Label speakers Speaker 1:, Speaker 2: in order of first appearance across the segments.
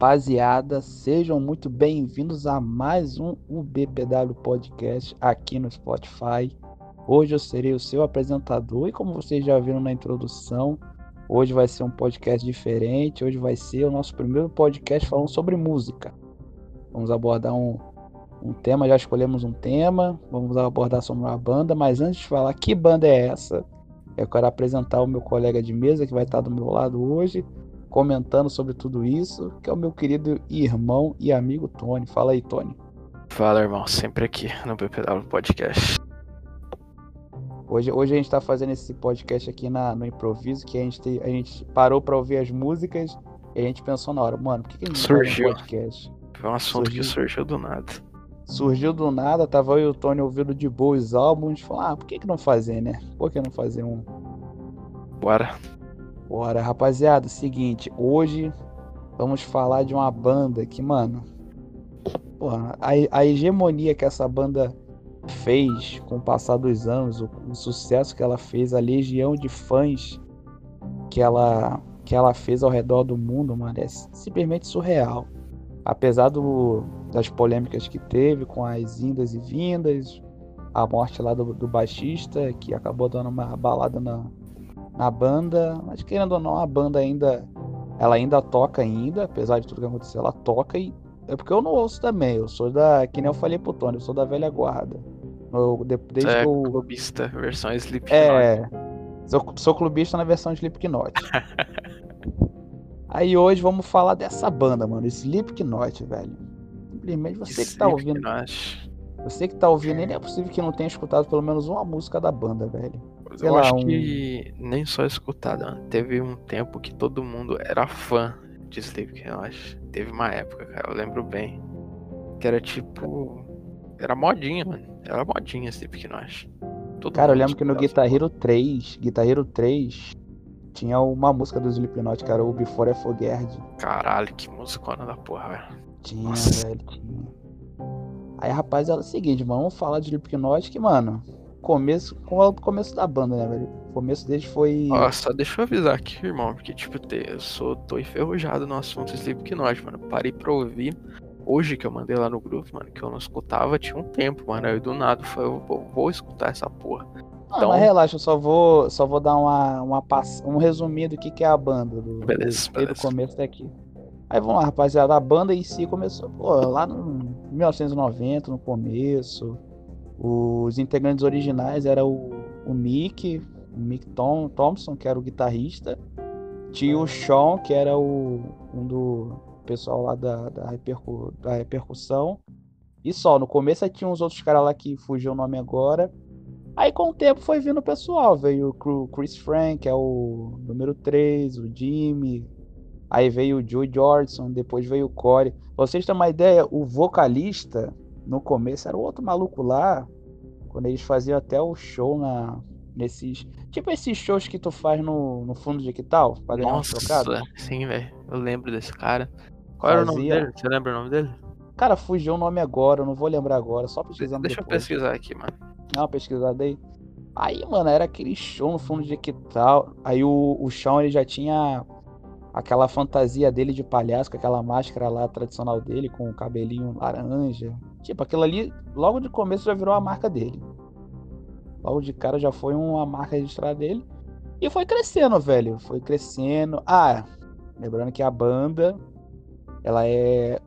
Speaker 1: Rapaziada, sejam muito bem-vindos a mais um UBPW Podcast aqui no Spotify. Hoje eu serei o seu apresentador e como vocês já viram na introdução, hoje vai ser um podcast diferente. Hoje vai ser o nosso primeiro podcast falando sobre música. Vamos abordar um, um tema, já escolhemos um tema, vamos abordar sobre uma banda, mas antes de falar que banda é essa, eu quero apresentar o meu colega de mesa que vai estar do meu lado hoje comentando sobre tudo isso, que é o meu querido irmão e amigo Tony. Fala aí, Tony.
Speaker 2: Fala, irmão, sempre aqui no BPW Podcast.
Speaker 1: Hoje, hoje a gente está fazendo esse podcast aqui na, no improviso, que a gente, a gente parou para ouvir as músicas e a gente pensou na hora, mano, por que, que a gente
Speaker 2: surgiu.
Speaker 1: faz um podcast?
Speaker 2: Foi um assunto surgiu. que surgiu do nada.
Speaker 1: Surgiu do nada, tava eu e o Tony ouvindo de boa os álbuns, falou, ah, por que, que não fazer, né? Por que não fazer um?
Speaker 2: Bora.
Speaker 1: Bora, rapaziada, seguinte, hoje vamos falar de uma banda que, mano, porra, a, a hegemonia que essa banda fez com o passar dos anos, o, o, sucesso que ela fez, a legião de fãs que ela, que ela fez ao redor do mundo, mano, é simplesmente surreal. Apesar do, das polêmicas que teve com as indas e vindas, a morte lá do, do baixista, que acabou dando uma balada na, na banda, mas querendo ou não, a banda ainda ela ainda toca ainda, apesar de tudo que aconteceu, ela toca e é porque eu não ouço também, eu sou da, que nem eu falei pro Tony, eu sou da velha guarda. Eu,
Speaker 2: desde é, o clubista, versão Slipknot.
Speaker 1: É, sou, sou clubista na versão Slipknot. Aí hoje vamos falar dessa banda, mano, Slipknot, velho. Simplesmente você que tá ouvindo. Você que tá ouvindo, nem é possível que não tenha escutado pelo menos uma música da banda, velho.
Speaker 2: Sei eu lá, acho um... que nem só escutado, né? teve um tempo que todo mundo era fã de Slipknot. Teve uma época, cara, eu lembro bem. Que era tipo. Era modinha, mano. Era modinha Slipknot.
Speaker 1: Todo cara, eu lembro que no Guitar Hero 3, Guitar Hero 3, tinha uma música do Slipknot, era o Before I Forget.
Speaker 2: Caralho, que musicona da porra, velho.
Speaker 1: Tinha, Nossa. velho, tinha. Aí, rapaz, é o seguinte, mano, vamos falar de Slipknot que, mano, começo, com o começo da banda, né, velho? O começo deles foi.
Speaker 2: Nossa, deixa eu avisar aqui, irmão, porque, tipo, eu sou, tô enferrujado no assunto Slipknot, mano. Parei pra ouvir. Hoje que eu mandei lá no grupo, mano, que eu não escutava, tinha um tempo, mano. Aí do nada foi, eu vou, vou escutar essa porra.
Speaker 1: Ah, então... mas relaxa, eu só vou, só vou dar uma, uma pass... um resumido do que, que é a banda. Do,
Speaker 2: beleza,
Speaker 1: do,
Speaker 2: beleza.
Speaker 1: do começo daqui. Aí vamos lá, rapaziada. A banda em si começou pô, lá no 1990, no começo. Os integrantes originais eram o, o Mick, o Mick Tom, Thompson, que era o guitarrista. Tinha o Sean, que era o, um do pessoal lá da, da, repercu, da repercussão. E só, no começo tinha uns outros caras lá que fugiu o nome agora. Aí com o tempo foi vindo o pessoal. Veio o Chris Frank, que é o número 3, o Jimmy, Aí veio o Joe Jordison, depois veio o Corey. Pra vocês terem uma ideia, o vocalista, no começo, era o outro maluco lá, quando eles faziam até o show na, nesses. Tipo esses shows que tu faz no, no fundo de quital,
Speaker 2: pra ganhar Nossa, um sim, velho. Eu lembro desse cara. Qual Fazia... era o nome dele? Você lembra o nome dele?
Speaker 1: Cara, fugiu o nome agora, eu não vou lembrar agora, só pesquisando
Speaker 2: Deixa
Speaker 1: depois.
Speaker 2: eu pesquisar aqui, mano.
Speaker 1: Não, pesquisada aí. Aí, mano, era aquele show no fundo de quital. Aí o, o chão ele já tinha aquela fantasia dele de palhaço, com aquela máscara lá tradicional dele, com o cabelinho laranja. Tipo, aquilo ali, logo de começo já virou a marca dele. Logo de cara já foi uma marca registrada dele. E foi crescendo, velho. Foi crescendo. Ah, lembrando que a banda ela é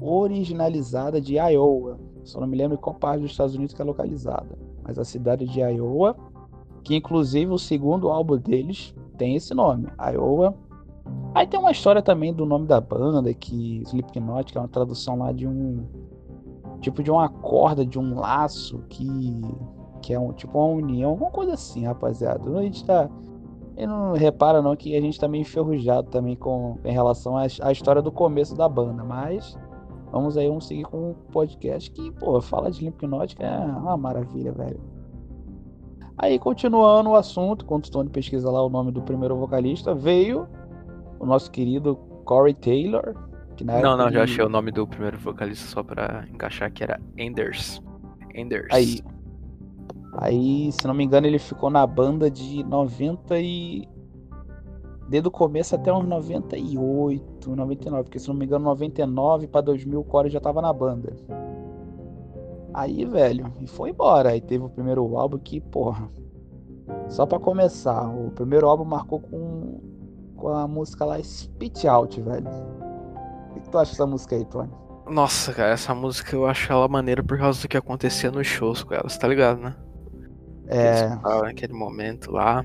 Speaker 1: originalizada de Iowa. Só não me lembro qual parte dos Estados Unidos que é localizada. Mas a cidade de Iowa, que inclusive o segundo álbum deles tem esse nome, Iowa Aí tem uma história também do nome da banda, que Slipknot, que é uma tradução lá de um. Tipo de uma corda, de um laço que. Que é um tipo uma união, alguma coisa assim, rapaziada. A gente tá. E não repara não que a gente tá meio enferrujado também com, em relação à, história do começo da banda, mas vamos aí, vamos seguir com um podcast que, pô, fala de Slipknot é uma maravilha, velho. Aí, continuando o assunto, quando o Stone pesquisa lá o nome do primeiro vocalista, veio o nosso querido Corey Taylor.
Speaker 2: Que na não, não, já achei o nome do primeiro vocalista só pra encaixar que era Enders. Enders.
Speaker 1: Aí, aí, se não me engano, ele ficou na banda de 90 e desde o começo até uns 98, 99, porque se não me engano, 99 pra 2000 o Corey já tava na banda. Aí, velho, e foi embora. Aí teve o primeiro álbum que, porra. Só pra começar, o primeiro álbum marcou com, com a música lá Spit Out, velho. O que, que tu acha dessa música aí, Tony?
Speaker 2: Nossa, cara, essa música eu acho ela maneira por causa do que acontecia nos shows com elas, tá ligado, né?
Speaker 1: É.
Speaker 2: Naquele momento lá.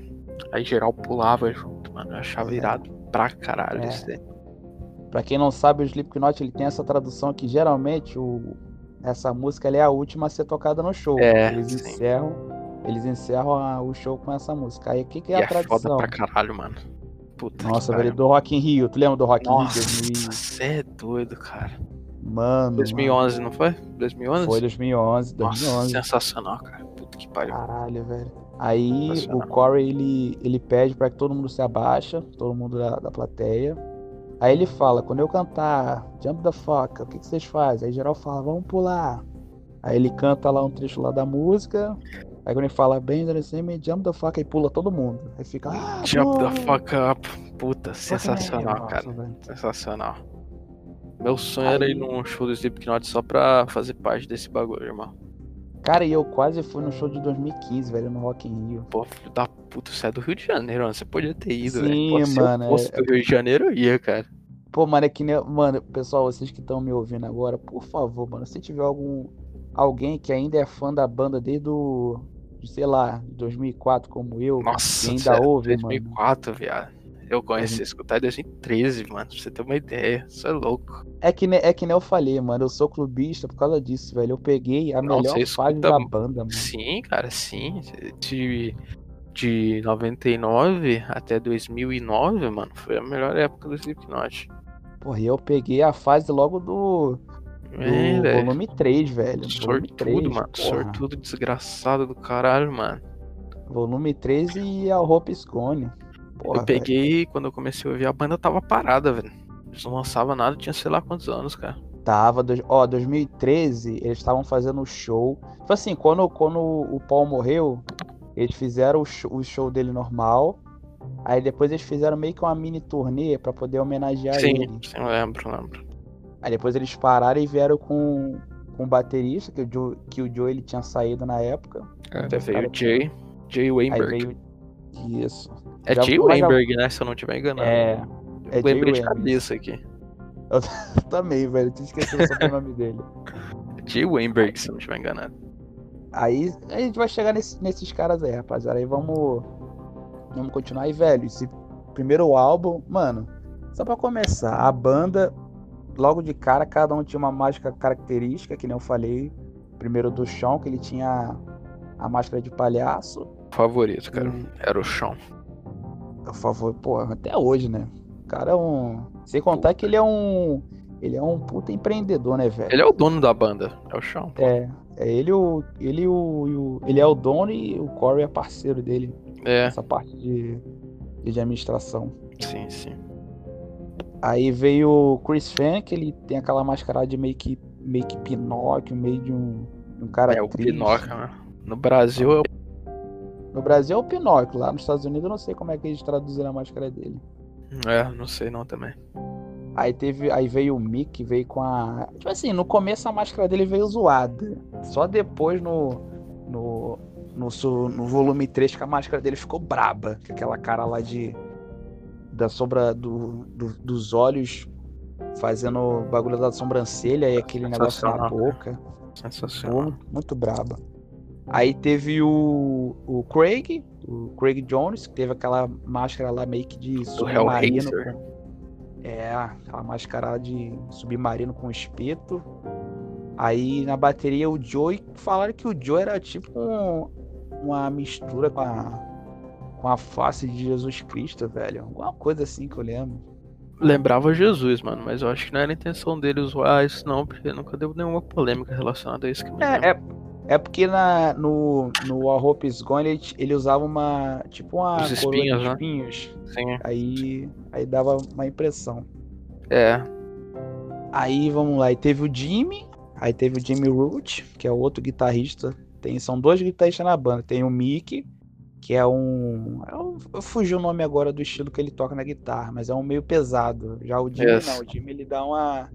Speaker 2: Aí geral pulava junto, mano. Eu achava
Speaker 1: É.
Speaker 2: irado pra caralho
Speaker 1: É.
Speaker 2: isso daí.
Speaker 1: Pra quem não sabe, o Slipknot ele tem essa tradução que geralmente o, essa música ela é a última a ser tocada no show.
Speaker 2: É,
Speaker 1: eles
Speaker 2: sim.
Speaker 1: encerram, eles encerram a- o show com essa música. Aí o que, que
Speaker 2: E
Speaker 1: é a
Speaker 2: é foda pra caralho, mano. Puta
Speaker 1: Nossa, velho, do Rock in Rio. Tu lembra do Rock in Rio
Speaker 2: Nossa,
Speaker 1: 2000?
Speaker 2: você é doido, cara.
Speaker 1: Mano,
Speaker 2: 2011, não foi?
Speaker 1: mano.
Speaker 2: 2011?
Speaker 1: Foi 2011,
Speaker 2: Nossa,
Speaker 1: 2011.
Speaker 2: sensacional, cara. Puta que pariu.
Speaker 1: Caralho, velho. Aí o. Corey ele, ele pede pra que todo mundo se abaixa, todo mundo da, da plateia. Aí ele fala, quando eu cantar Jump the Fuck, o que, que vocês fazem? Aí geral fala, vamos pular. Aí ele canta lá um trecho lá da música. Aí quando ele fala bem, me Jump the Fuck, aí pula todo mundo. Aí fica. Ah,
Speaker 2: Jump the
Speaker 1: pô,
Speaker 2: fuck up. Puta, sensacional, cara. Sensacional. Meu sonho era
Speaker 1: Aí-
Speaker 2: ir num show do Slipknot só pra fazer parte desse bagulho, irmão.
Speaker 1: Cara, e eu quase fui no show de 2015, velho, no Rock in Rio.
Speaker 2: Pô, filho da puta, você é do Rio de Janeiro, mano. Você podia ter ido,
Speaker 1: Sim,
Speaker 2: velho. Pô, se
Speaker 1: mano,
Speaker 2: eu fosse
Speaker 1: é-
Speaker 2: do Rio de Janeiro, eu ia, cara.
Speaker 1: Pô, mano, é que nem. Mano, pessoal, vocês que estão me ouvindo agora, por favor, mano, se tiver algum. Alguém que ainda é fã da banda desde o. de, sei lá, 2004, como eu,
Speaker 2: Nossa,
Speaker 1: ainda
Speaker 2: sério,
Speaker 1: ouve, mano.
Speaker 2: 2004, viado. Eu comecei a escutar em 2013, mano. Pra você ter uma ideia. Isso é louco.
Speaker 1: É que, nem, é que nem eu falei, mano, eu sou clubista por causa disso, velho. Eu peguei a
Speaker 2: Não,
Speaker 1: melhor fase
Speaker 2: escuta
Speaker 1: da banda, mano.
Speaker 2: Sim, cara, sim. De, de 99 até 2009, mano, foi a melhor época do Slipknot.
Speaker 1: Porra, e eu peguei a fase logo do
Speaker 2: É, velho.
Speaker 1: volume 3, velho.
Speaker 2: Sortudo,
Speaker 1: 3,
Speaker 2: mano.
Speaker 1: porra.
Speaker 2: Sortudo desgraçado do caralho, mano.
Speaker 1: Volume 3 e a Hope is Gone. Porra,
Speaker 2: eu peguei, quando eu comecei a ouvir, a banda tava parada, velho. Eles não lançavam nada, tinha sei lá quantos anos, cara.
Speaker 1: Tava, dois- ó, 2013, eles estavam fazendo o show. Tipo assim, quando, quando o Paul morreu, eles fizeram o show, o show dele normal. Aí depois eles fizeram meio que uma mini turnê pra poder homenagear
Speaker 2: sim,
Speaker 1: ele.
Speaker 2: sim, lembro, lembro.
Speaker 1: Aí depois eles pararam e vieram com, com o baterista, que o Joe, que o Joe ele tinha saído na época.
Speaker 2: Até
Speaker 1: cara,
Speaker 2: veio o Jay, Jay Weinberg.
Speaker 1: veio. Isso.
Speaker 2: É
Speaker 1: já-
Speaker 2: Jay
Speaker 1: mas já-
Speaker 2: Weinberg, né? Se eu não tiver enganado.
Speaker 1: É.
Speaker 2: eu
Speaker 1: é Jay
Speaker 2: lembrei de
Speaker 1: Weinberg.
Speaker 2: cabeça aqui.
Speaker 1: Também, velho. Tinha esquecido o nome dele.
Speaker 2: Jay Weinberg, se eu não tiver enganado.
Speaker 1: Aí a gente vai chegar nesse- nesses caras aí, rapaziada. Aí vamos. Vamos continuar aí, velho. Esse primeiro álbum, mano. Só pra começar, a banda, logo de cara, cada um tinha uma máscara característica, que nem eu falei. Primeiro do chão, que ele tinha a máscara de palhaço.
Speaker 2: Favorito, cara.
Speaker 1: Hum.
Speaker 2: Era o Sean.
Speaker 1: Por favor, pô, até hoje, né? O cara é um. Sem contar que ele é um. Ele é um puta empreendedor, né, velho?
Speaker 2: Ele é o dono da banda. É o pô.
Speaker 1: É, é ele o. Ele o, e o- Ele é o dono e o Corey é parceiro dele.
Speaker 2: É,
Speaker 1: Essa parte de, de administração.
Speaker 2: sim, sim.
Speaker 1: Aí veio o Chris Fan, que ele tem aquela mascarada de meio que, meio que Pinóquio, meio de um, de um cara
Speaker 2: É o
Speaker 1: triste.
Speaker 2: Pinóquio, né? No Brasil é o
Speaker 1: No Brasil é o Pinóquio, lá nos Estados Unidos eu não sei como é que eles traduziram a máscara dele.
Speaker 2: É, não sei não também.
Speaker 1: Aí teve, aí veio o Mick, veio com a, tipo assim, no começo a máscara dele veio zoada. Só depois no no no, no volume 3 que a máscara dele ficou braba, com aquela cara lá de da sombra do, do- dos olhos fazendo o bagulho da sobrancelha e aquele negócio na boca.
Speaker 2: Sensacional.
Speaker 1: Pô, muito braba. Aí teve o, o Craig, o Craig Jones, que teve aquela máscara lá meio que de submarino. Com, é, aquela máscara de submarino com espeto. Aí na bateria o Joey, falaram que o Joe era tipo um- uma mistura com a, com a face de Jesus Cristo, velho. Alguma coisa assim que eu lembro.
Speaker 2: Lembrava Jesus, mano, mas eu acho que não era a intenção dele zoar isso, não, porque nunca deu nenhuma polêmica relacionada a isso.
Speaker 1: É, é, é porque na, no, no A Hope is Gone ele, ele usava uma. Tipo uma
Speaker 2: Os espinhos,
Speaker 1: de
Speaker 2: né?
Speaker 1: espinhos.
Speaker 2: Sim.
Speaker 1: Aí, aí dava uma impressão.
Speaker 2: É,
Speaker 1: Aí vamos lá, e teve o Jimmy, aí teve o Jimmy Root, que é o outro guitarrista. Tem, são dois guitarristas na banda. Tem o Mickey, que é um. Eu, fugi o nome agora do estilo que ele toca na guitarra, mas é um meio pesado. Já o Jimmy
Speaker 2: Yes.
Speaker 1: não, o Jimmy ele dá uma.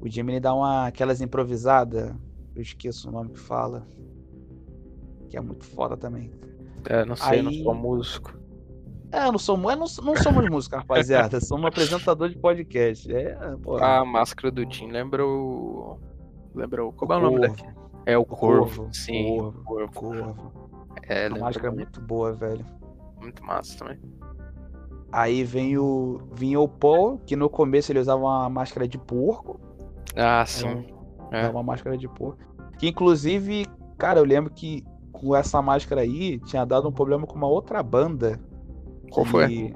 Speaker 1: O Jimmy ele dá uma. aquelas improvisadas. Eu esqueço o nome que fala. Que é muito foda também.
Speaker 2: É, não sei, eu não
Speaker 1: Aí-
Speaker 2: sou músico.
Speaker 1: É, não sou, mu- eu não, não somos músicos, rapaziada. Somos um apresentador de podcast. É, pô.
Speaker 2: A máscara do Jim lembra o. Lembra o. Como é o nome
Speaker 1: Corvo.
Speaker 2: daqui? É o Corvo.
Speaker 1: Corvo,
Speaker 2: Sim,
Speaker 1: Corvo,
Speaker 2: o Corvo.
Speaker 1: Corvo.
Speaker 2: É,
Speaker 1: A
Speaker 2: lembra
Speaker 1: máscara é
Speaker 2: muito,
Speaker 1: boa, velho.
Speaker 2: muito massa também.
Speaker 1: Aí vem o. Vinha o Paul, que no começo ele usava uma máscara de porco.
Speaker 2: Ah, sim.
Speaker 1: É
Speaker 2: É.
Speaker 1: uma máscara de porco. Que inclusive, cara, eu lembro que com essa máscara aí tinha dado um problema com uma outra banda.
Speaker 2: Qual
Speaker 1: que-
Speaker 2: foi?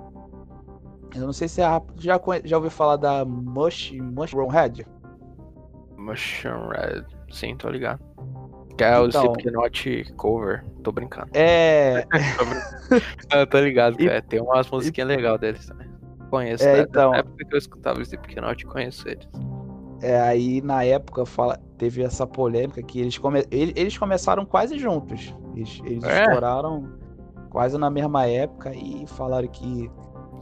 Speaker 1: Eu não sei se a, já, já ouviu falar da Mush, Mushroom Head.
Speaker 2: Mushroom Red. Sim, tô ligado. Que é o
Speaker 1: Então-
Speaker 2: Slipknot cover. Tô brincando.
Speaker 1: É,
Speaker 2: Ah, tô ligado,
Speaker 1: E-
Speaker 2: cara. Tem umas musiquinhas legais deles também. Conheço,
Speaker 1: É,
Speaker 2: né?
Speaker 1: então.
Speaker 2: Na época que eu escutava o Slipknot, conheço eles.
Speaker 1: é, aí na época fala, teve essa polêmica que eles, come, ele- eles começaram quase juntos. Eles, eles
Speaker 2: É.
Speaker 1: estouraram quase na mesma época e falaram que,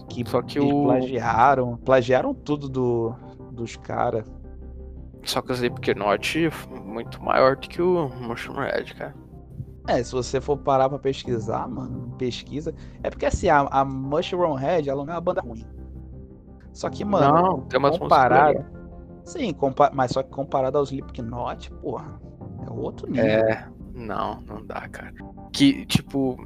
Speaker 1: que
Speaker 2: Só que
Speaker 1: eles
Speaker 2: o-
Speaker 1: plagiaram. Plagiaram tudo do, dos caras.
Speaker 2: Só que o Slipknot é muito maior do que o Mushroom Red, cara.
Speaker 1: É, se você for parar pra pesquisar, mano, pesquisa. É porque assim, a, a Mushroom Head, ela não é uma banda ruim. Só que, mano,
Speaker 2: não, tem umas
Speaker 1: comparado. Sim, compa mas só que comparado ao Slipknot, porra, é outro nível.
Speaker 2: É, não, não dá, cara. Que, tipo,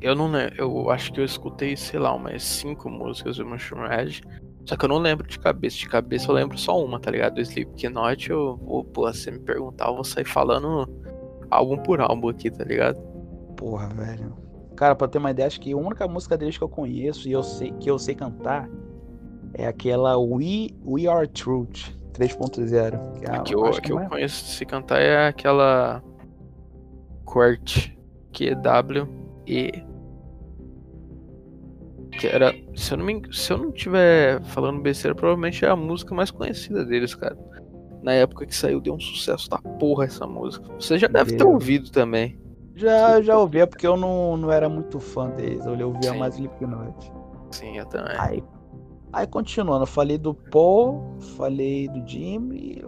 Speaker 2: eu não lembro, eu acho que eu escutei, sei lá, umas cinco músicas do Mushroom Red. Só que eu não lembro de cabeça. De cabeça eu lembro só uma, tá ligado? Do Slipknot, eu vou, pô, se você me perguntar, eu vou sair falando álbum por álbum aqui, tá ligado?
Speaker 1: Porra, velho. Cara, pra ter uma ideia, acho que a única música deles que eu conheço e eu sei que eu sei cantar é aquela We, We Are Truth 3.0. Que, é,
Speaker 2: A que eu, a que eu
Speaker 1: mais-
Speaker 2: conheço se cantar é aquela Quart, que é W E que era, se eu não me, se eu não tiver falando besteira, provavelmente é a música mais conhecida deles, cara. Na época que saiu deu um sucesso da porra essa música. Você já deve ter
Speaker 1: Deu.
Speaker 2: ouvido também.
Speaker 1: Já, já ouvi, é porque eu não, não era muito fã deles. Eu ouvia
Speaker 2: Sim.
Speaker 1: mais Slipknot.
Speaker 2: Sim, eu também.
Speaker 1: Aí, aí continuando, eu falei do Paul, falei do Jimmy.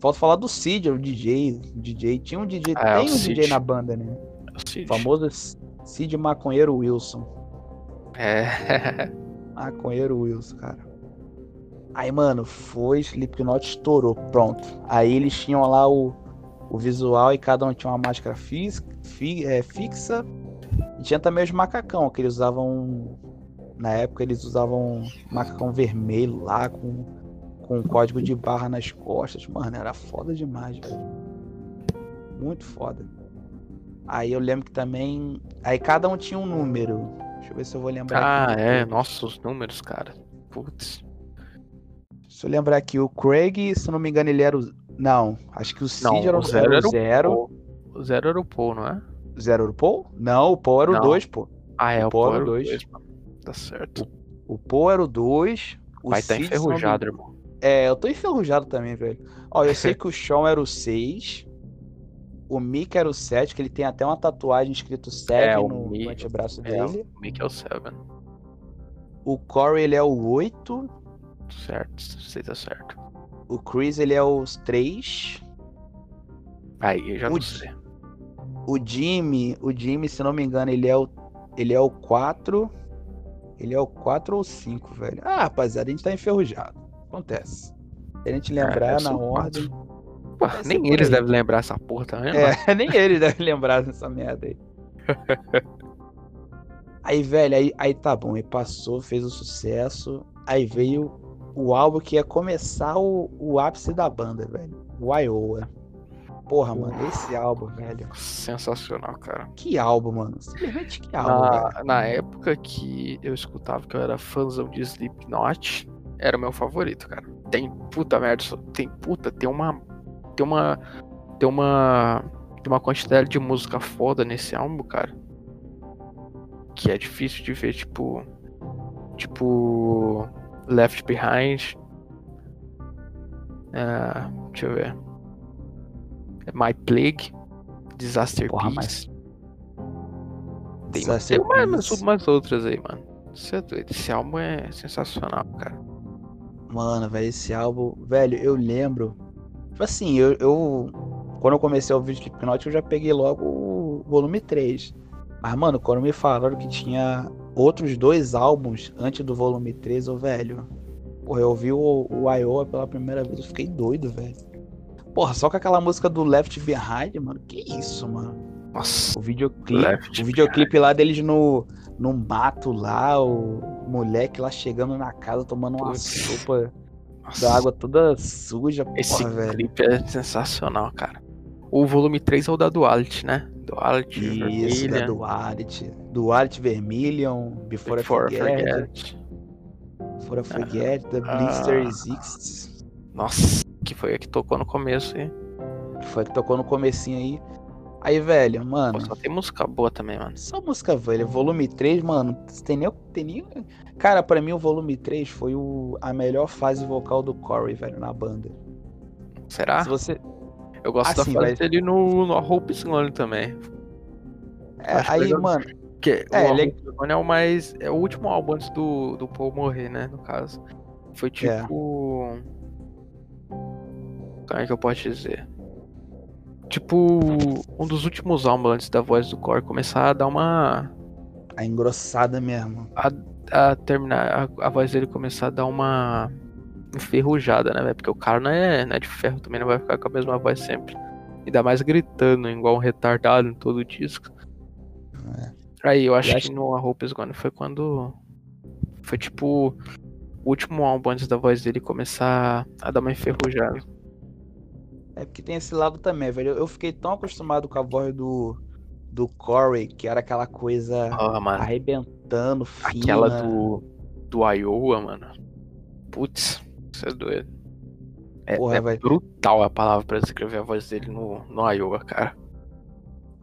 Speaker 1: Falta falar do Cid, o DJ. O DJ. Tinha um DJ,
Speaker 2: Ah, é,
Speaker 1: tem
Speaker 2: o
Speaker 1: um DJ
Speaker 2: Cid.
Speaker 1: na banda, né?
Speaker 2: O Cid.
Speaker 1: O famoso Cid Maconheiro Wilson.
Speaker 2: É.
Speaker 1: Maconheiro Wilson, cara. Aí, mano, foi, Slipknot estourou, pronto. Aí eles tinham lá o, o visual e cada um tinha uma máscara fi- é, fixa. E tinha também os macacão, que eles usavam. Na época eles usavam macacão vermelho lá, com, com um código de barra nas costas. Mano, era foda demais, velho. Muito foda. Aí eu lembro que também. Aí cada um tinha um número. Deixa eu ver se eu vou lembrar.
Speaker 2: Ah,
Speaker 1: aqui.
Speaker 2: é. Nossa, os números, cara. Putz.
Speaker 1: Se eu lembrar aqui, o Craig, se não me engano, ele era o. Não, acho que o Cid
Speaker 2: Não,
Speaker 1: era o
Speaker 2: o zero era o
Speaker 1: zero.
Speaker 2: Paul. O zero era o Paul, não é?
Speaker 1: Zero era o Paul? Não, o Paul era o
Speaker 2: Não.
Speaker 1: 2, pô.
Speaker 2: Ah, é,
Speaker 1: O
Speaker 2: o
Speaker 1: Paul
Speaker 2: Paul
Speaker 1: era o
Speaker 2: o
Speaker 1: dois.
Speaker 2: 2, mano. Tá certo.
Speaker 1: O Paul era o 2. O
Speaker 2: Vai tá
Speaker 1: não me-
Speaker 2: enferrujado, irmão.
Speaker 1: É, eu tô enferrujado também, velho. Ó, eu sei que o Sean era o 6. O Mick era o 7, que ele tem até uma tatuagem escrito 7
Speaker 2: é,
Speaker 1: no, no antebraço
Speaker 2: é,
Speaker 1: dele.
Speaker 2: O Mick é o 7.
Speaker 1: O Corey, ele é o 8.
Speaker 2: Certo, você tá certo.
Speaker 1: O Chris, ele é o 3.
Speaker 2: Aí, eu já
Speaker 1: o,
Speaker 2: não sei.
Speaker 1: O Jimmy, o Jimmy, se não me engano, ele é o, ele é o 4. Ele é o 4 ou 5, velho. Ah, rapaziada, a gente tá enferrujado. Acontece. Se a gente lembrar
Speaker 2: é,
Speaker 1: na ordem. 4. Pô,
Speaker 2: nem eles devem lembrar essa porra também, mano.
Speaker 1: É, nem ele deve lembrar dessa merda aí. Aí, velho, aí, aí tá bom, aí passou, fez o sucesso. Aí veio o álbum que ia começar o, o ápice da banda, velho. O Iowa. Porra, mano, esse álbum, velho.
Speaker 2: Sensacional, cara.
Speaker 1: Que álbum, mano. Simplesmente que álbum, velho.
Speaker 2: Na, na época que eu escutava que eu era fãzão de Slipknot, era o meu favorito, cara. Tem puta merda, tem puta, tem uma. Tem uma. Tem uma. Tem uma quantidade de música foda nesse álbum, cara. Que é difícil de ver, tipo. Tipo. Left Behind. Ah, deixa eu ver. My Plague. Disaster
Speaker 1: Porra,
Speaker 2: Peace. Tem,
Speaker 1: Essa
Speaker 2: tem mais, mais, mais outras aí, mano. Você é doido. Esse álbum é sensacional, cara.
Speaker 1: Mano, velho, esse álbum. Velho, eu lembro. Tipo assim, eu. eu- quando eu comecei a ouvir Slipknot, eu já peguei logo o volume 3. Mas, mano, quando me falaram que tinha outros dois álbuns antes do volume 3, ô, velho. Porra, eu ouvi o, o Iowa pela primeira vez, eu fiquei doido, velho. Porra, só com aquela música do Left Behind, mano. Que isso, mano.
Speaker 2: Nossa.
Speaker 1: O videoclipe,
Speaker 2: Left
Speaker 1: o videoclipe lá deles no, no mato lá, o moleque lá chegando na casa tomando uma
Speaker 2: Putz.
Speaker 1: sopa
Speaker 2: Nossa.
Speaker 1: da água toda suja,
Speaker 2: Esse
Speaker 1: porra, velho.
Speaker 2: clipe é sensacional, cara. O volume 3 é o da Duality, né? Duality,
Speaker 1: Isso, da
Speaker 2: Vermilion,
Speaker 1: Duality. Duality Vermilion, Before,
Speaker 2: Before
Speaker 1: I Forget,
Speaker 2: Forget.
Speaker 1: Before I Forget, The
Speaker 2: Ah.
Speaker 1: Blister Exists.
Speaker 2: Nossa, que foi a que tocou no começo, hein?
Speaker 1: Foi a que tocou no comecinho aí. Aí, velho, mano,
Speaker 2: Pô, só tem música boa também, mano.
Speaker 1: só música velha. Volume 3, mano, tem nem, tem nem... Cara, pra mim o volume 3 foi o, a melhor fase vocal do Corey, velho, na banda.
Speaker 2: Será?
Speaker 1: Se você...
Speaker 2: Eu gosto
Speaker 1: assim,
Speaker 2: da fase
Speaker 1: vai-
Speaker 2: dele no, no Hope is Gone também.
Speaker 1: É,
Speaker 2: Acho
Speaker 1: aí,
Speaker 2: legal.
Speaker 1: mano,
Speaker 2: Que
Speaker 1: É,
Speaker 2: o
Speaker 1: ele é-
Speaker 2: é o mais. É o último álbum antes do, do Paul morrer, né? No caso. Foi
Speaker 1: É.
Speaker 2: tipo. Como é que eu posso dizer? Tipo, um dos últimos álbuns antes da voz do Core começar a dar uma.
Speaker 1: a engrossada mesmo.
Speaker 2: a terminar. A, a voz dele começar a dar uma enferrujada, né, velho? Porque o cara não é, não é de ferro também, não vai ficar com a mesma voz sempre. Ainda mais gritando, igual um retardado em todo o disco. Aí, eu acho
Speaker 1: É. acho-
Speaker 2: que no A Hope is Gone foi quando. Foi tipo. O último álbum antes da voz dele começar a dar uma enferrujada.
Speaker 1: É porque tem esse lado também, velho. Eu fiquei tão acostumado com a voz do, do Corey, que era aquela coisa
Speaker 2: Ah,
Speaker 1: arrebentando, fina.
Speaker 2: Aquela do. Do Iowa, mano. Putz, isso é doido. É,
Speaker 1: Porra,
Speaker 2: é brutal a palavra pra descrever a voz dele no, no Iowa, cara.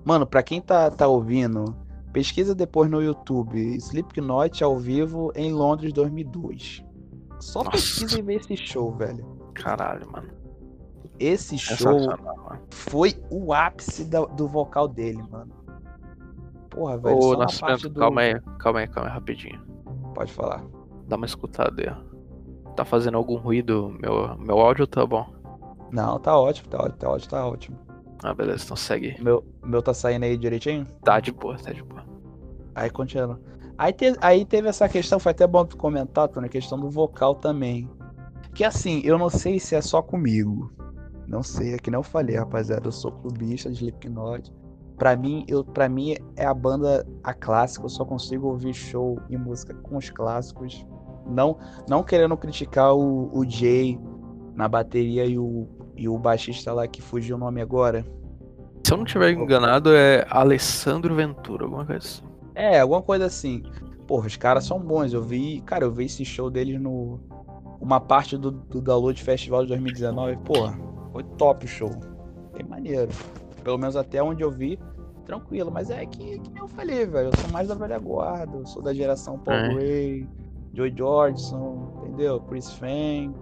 Speaker 1: Mano, pra quem tá, tá ouvindo, pesquisa depois no YouTube Slipknot ao vivo em Londres 2002. Só
Speaker 2: Nossa.
Speaker 1: pesquisa e vê esse show, velho.
Speaker 2: Caralho, mano.
Speaker 1: Esse show foi o ápice da- do vocal dele, mano. Porra, velho.
Speaker 2: Ô, Nascimento,
Speaker 1: do...
Speaker 2: calma aí, calma aí, calma aí, rapidinho.
Speaker 1: Pode falar.
Speaker 2: Dá uma escutada aí, ó. Tá fazendo algum ruído? Meu, meu áudio tá bom?
Speaker 1: Não, tá ótimo, tá ótimo, tá ótimo, tá ótimo.
Speaker 2: Ah, beleza, então segue.
Speaker 1: Meu, meu tá saindo aí direitinho?
Speaker 2: Tá de boa, tá de boa.
Speaker 1: Aí continua. Aí, te- aí teve essa questão, foi até bom tu comentar, Tony, a questão do vocal também. Que assim, eu não sei se é só comigo. Não sei, é que nem eu falei, rapaziada. Eu sou clubista de Slipknot. Pra mim, eu, pra mim é a banda a clássica, eu só consigo ouvir show e música com os clássicos. Não, não querendo criticar o, o Jay na bateria e o, e o baixista lá que fugiu o nome agora.
Speaker 2: Se eu não tiver enganado, é Alessandro Ventura, alguma coisa assim.
Speaker 1: É, alguma coisa assim. Porra, os caras são bons. Eu vi, cara, eu vi esse show deles no. Uma parte do, do Download Festival de 2019. Porra, foi top o show. Bem maneiro. Pelo menos até onde eu vi, tranquilo. Mas é que, que nem eu falei, velho. Eu sou mais da velha guarda. Eu sou da geração Paul
Speaker 2: É.
Speaker 1: Gray, Joy Jordison, entendeu? Chris Fang.